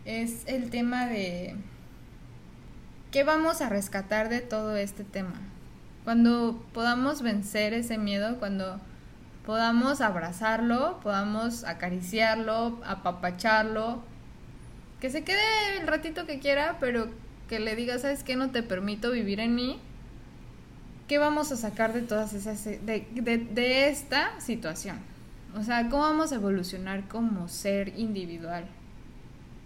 es el tema de qué vamos a rescatar de todo este tema. Cuando podamos vencer ese miedo, cuando podamos abrazarlo, podamos acariciarlo, apapacharlo, que se quede el ratito que quiera, pero que le diga, ¿sabes qué? No te permito vivir en mí. ¿Qué vamos a sacar de todas esas, de, de esta situación? O sea, ¿cómo vamos a evolucionar como ser individual?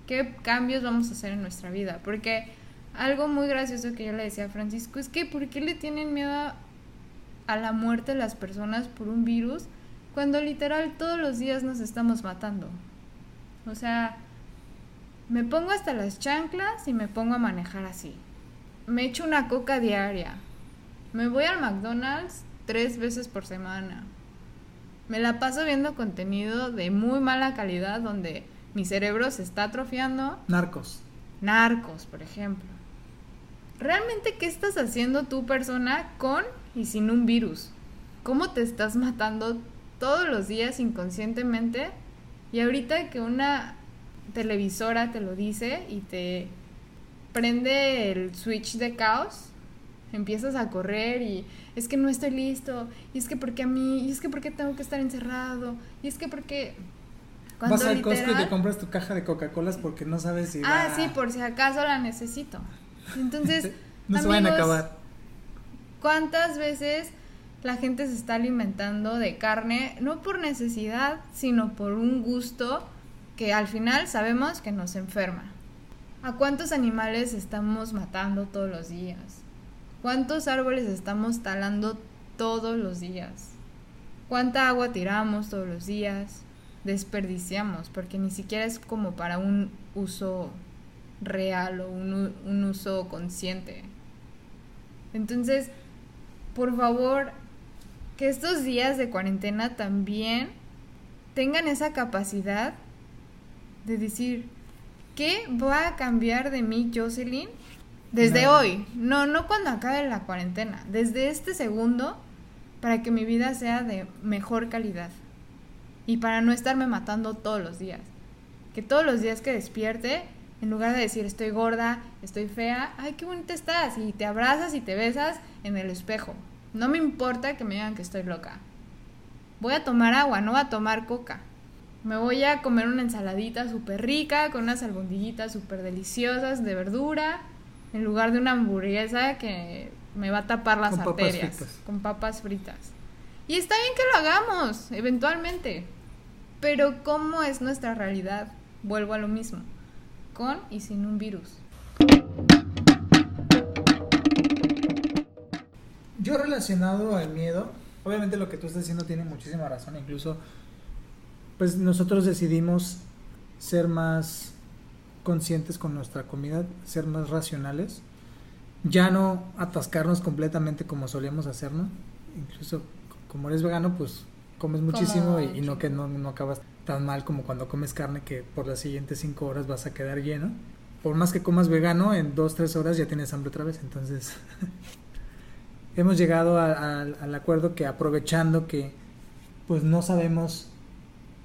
qué cambios vamos a hacer en nuestra vida. Porque algo muy gracioso que yo le decía a Francisco es que ¿por qué le tienen miedo a la muerte de las personas por un virus cuando literal todos los días nos estamos matando? O sea, me pongo hasta las chanclas y me pongo a manejar así. Me echo una coca diaria. Me voy al McDonald's tres veces por semana. Me la paso viendo contenido de muy mala calidad donde mi cerebro se está atrofiando. Narcos. Narcos, por ejemplo. ¿Realmente qué estás haciendo tú persona con y sin un virus? ¿Cómo te estás matando todos los días inconscientemente? Y ahorita que una televisora te lo dice y te prende el switch de caos, empiezas a correr y es que no estoy listo, y es que porque a mí, y es que porque tengo que estar encerrado, y es que porque Vas al Costco y te compras tu caja de Coca-Colas porque no sabes si. Ah, sí, por si acaso la necesito. Entonces. no se van a acabar. ¿Cuántas veces la gente se está alimentando de carne, no por necesidad, sino por un gusto que al final sabemos que nos enferma? ¿A cuántos animales estamos matando todos los días? ¿Cuántos árboles estamos talando todos los días? ¿Cuánta agua tiramos todos los días? desperdiciamos, porque ni siquiera es como para un uso real o un, un uso consciente. Entonces, por favor, que estos días de cuarentena también tengan esa capacidad de decir, ¿qué va a cambiar de mí, Jocelyn? Desde hoy, no, no cuando acabe la cuarentena, desde este segundo, para que mi vida sea de mejor calidad y para no estarme matando todos los días. Que todos los días que despierte En lugar de decir estoy gorda, estoy fea, ay, qué bonita estás. Y te abrazas y te besas en el espejo. No me importa que me digan que estoy loca. Voy a tomar agua, no voy a tomar coca. Me voy a comer una ensaladita súper rica con unas albondiguitas súper deliciosas de verdura en lugar de una hamburguesa que me va a tapar las Con arterias con papas fritas. Y está bien que lo hagamos, eventualmente. Pero ¿cómo es nuestra realidad? Vuelvo a lo mismo, con y sin un virus. Yo relacionado al miedo, obviamente lo que tú estás diciendo tiene muchísima razón, incluso pues nosotros decidimos ser más conscientes con nuestra comida, ser más racionales, ya no atascarnos completamente como solíamos hacerlo, incluso como eres vegano pues comes muchísimo y, y no que no, no acabas tan mal como cuando comes carne que por las siguientes cinco horas vas a quedar lleno. Por más que comas vegano, en dos, tres horas ya tienes hambre otra vez, entonces hemos llegado a- a- al acuerdo que aprovechando que pues no sabemos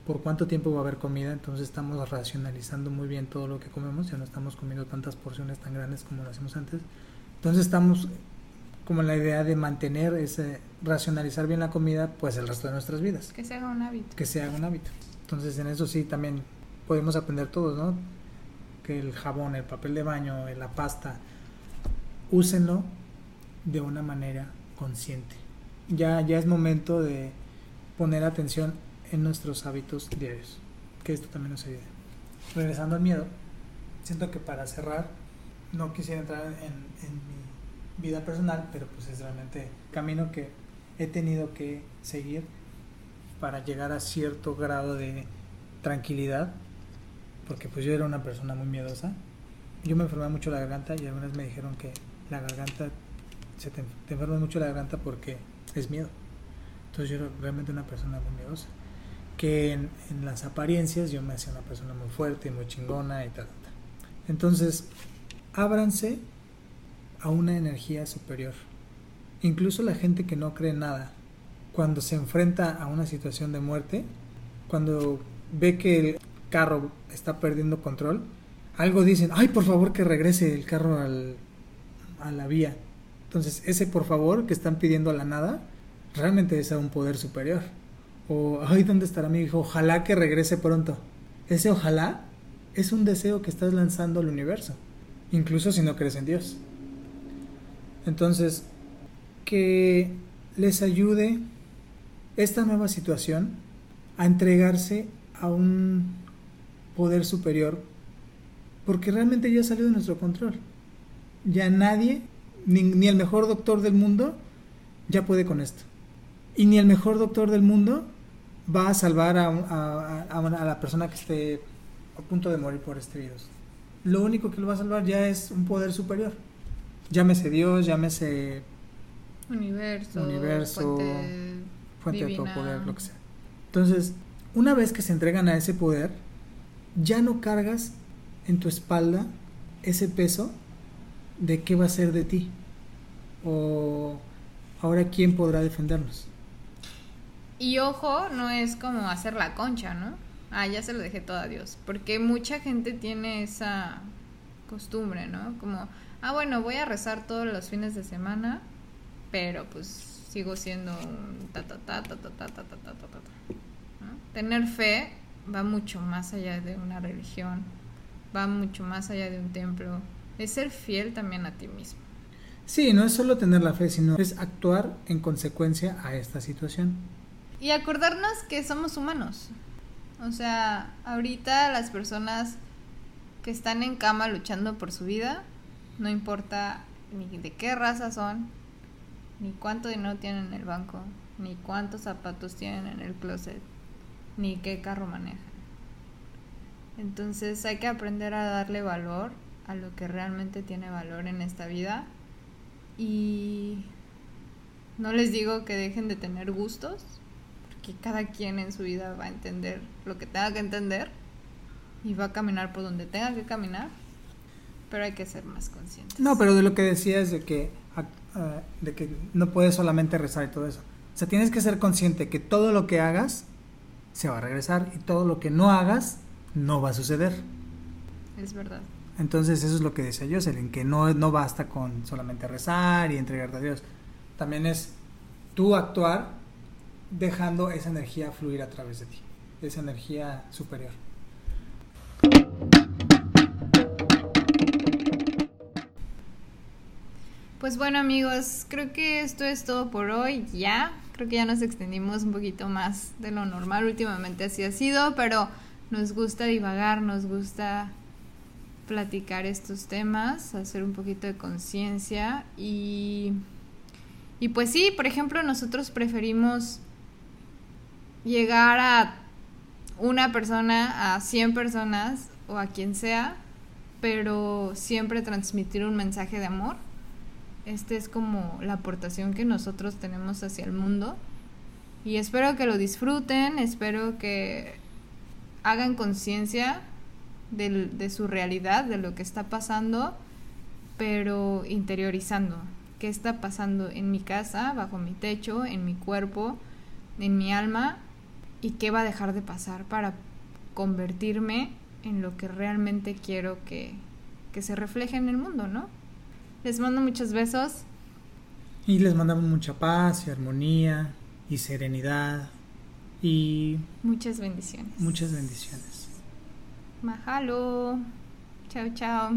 por cuánto tiempo va a haber comida, entonces estamos racionalizando muy bien todo lo que comemos, ya no estamos comiendo tantas porciones tan grandes como lo hacíamos antes. Entonces estamos como en la idea de mantener ese racionalizar bien la comida pues el resto de nuestras vidas, Que se haga un hábito. que sea un hábito. Entonces en eso sí también podemos aprender todos, ¿no? Que el jabón, el papel de baño, la pasta, úsenlo de una manera consciente. Ya, ya es momento de poner atención en nuestros hábitos diarios, que esto también nos ayude. Regresando al miedo, siento que para cerrar, no quisiera entrar en, en mi vida personal, pero pues es realmente el camino que he tenido que seguir para llegar a cierto grado de tranquilidad, porque pues yo era una persona muy miedosa. Yo me enfermé mucho la garganta y algunas me dijeron que la garganta, se te, te enferma mucho la garganta porque es miedo. Entonces yo era realmente una persona muy miedosa. Que en, las apariencias yo me hacía una persona muy fuerte, muy chingona y tal. tal, tal. Entonces, ábranse a una energía superior. Incluso la gente que no cree nada, cuando se enfrenta a una situación de muerte, cuando ve que el carro está perdiendo control, algo dicen, ay, por favor que regrese el carro al, a la vía. Entonces, ese por favor que están pidiendo a la nada, realmente es a un poder superior. O, ay, ¿dónde estará mi hijo? Ojalá que regrese pronto. Ese ojalá es un deseo que estás lanzando al universo, incluso si no crees en Dios. Entonces, que les ayude esta nueva situación a entregarse a un poder superior, porque realmente ya salió de nuestro control. Ya nadie, ni, ni el mejor doctor del mundo, ya puede con esto. Y ni el mejor doctor del mundo va a salvar a, a- a- la persona que esté a punto de morir por este virus. Lo único que lo va a salvar ya es un poder superior. Llámese Dios, llámese Universo, Universo, fuente, fuente de todo poder, lo que sea. Entonces, una vez que se entregan a ese poder, ya no cargas en tu espalda ese peso de qué va a ser de ti. O ahora quién podrá defendernos. Y ojo, no es como hacer la concha, ¿no? Ah, ya se lo dejé todo a Dios. Porque mucha gente tiene esa costumbre, ¿no? Como, ah, bueno, voy a rezar todos los fines de semana, pero pues sigo siendo un ta ta ta ta ta ta ta ta ta ta ta, ta, ¿no? Tener fe va mucho más allá de una religión, va mucho más allá de un templo. Es ser fiel también a ti mismo. Sí, no es solo tener la fe, sino es actuar en consecuencia a esta situación. Y acordarnos que somos humanos. O sea, ahorita las personas que están en cama luchando por su vida, no importa ni de qué raza son, ni cuánto dinero tienen en el banco, ni cuántos zapatos tienen en el closet, ni qué carro manejan. Entonces hay que aprender a darle valor a lo que realmente tiene valor en esta vida. Y no les digo que dejen de tener gustos, porque cada quien en su vida va a entender lo que tenga que entender y va a caminar por donde tenga que caminar, pero hay que ser más conscientes. No, pero de lo que decías de que, ah, ah, de que no puedes solamente rezar y todo eso. O sea, tienes que ser consciente que todo lo que hagas se va a regresar y todo lo que no hagas no va a suceder. Es verdad. Entonces eso es lo que decía Jocelyn, que no, no basta con solamente rezar y entregarte a Dios. También es tú actuar dejando esa energía fluir a través de ti, esa energía superior. Pues bueno amigos, creo que esto es todo por hoy ya. Creo que ya nos extendimos un poquito más de lo normal. Últimamente así ha sido, pero nos gusta divagar, nos gusta platicar estos temas, hacer un poquito de conciencia y, y pues sí, por ejemplo, nosotros preferimos llegar a una persona, a 100 personas o a quien sea, pero siempre transmitir un mensaje de amor. Esta es como la aportación que nosotros tenemos hacia el mundo. Y espero que lo disfruten, espero que hagan conciencia de, su realidad, de lo que está pasando, pero interiorizando qué está pasando en mi casa, bajo mi techo, en mi cuerpo, en mi alma y qué va a dejar de pasar para convertirme en lo que realmente quiero que, que se refleje en el mundo, ¿no? Les mando muchos besos. Y les mandamos mucha paz y armonía y serenidad y... Muchas bendiciones. Muchas bendiciones. Mahalo. Chao, chao.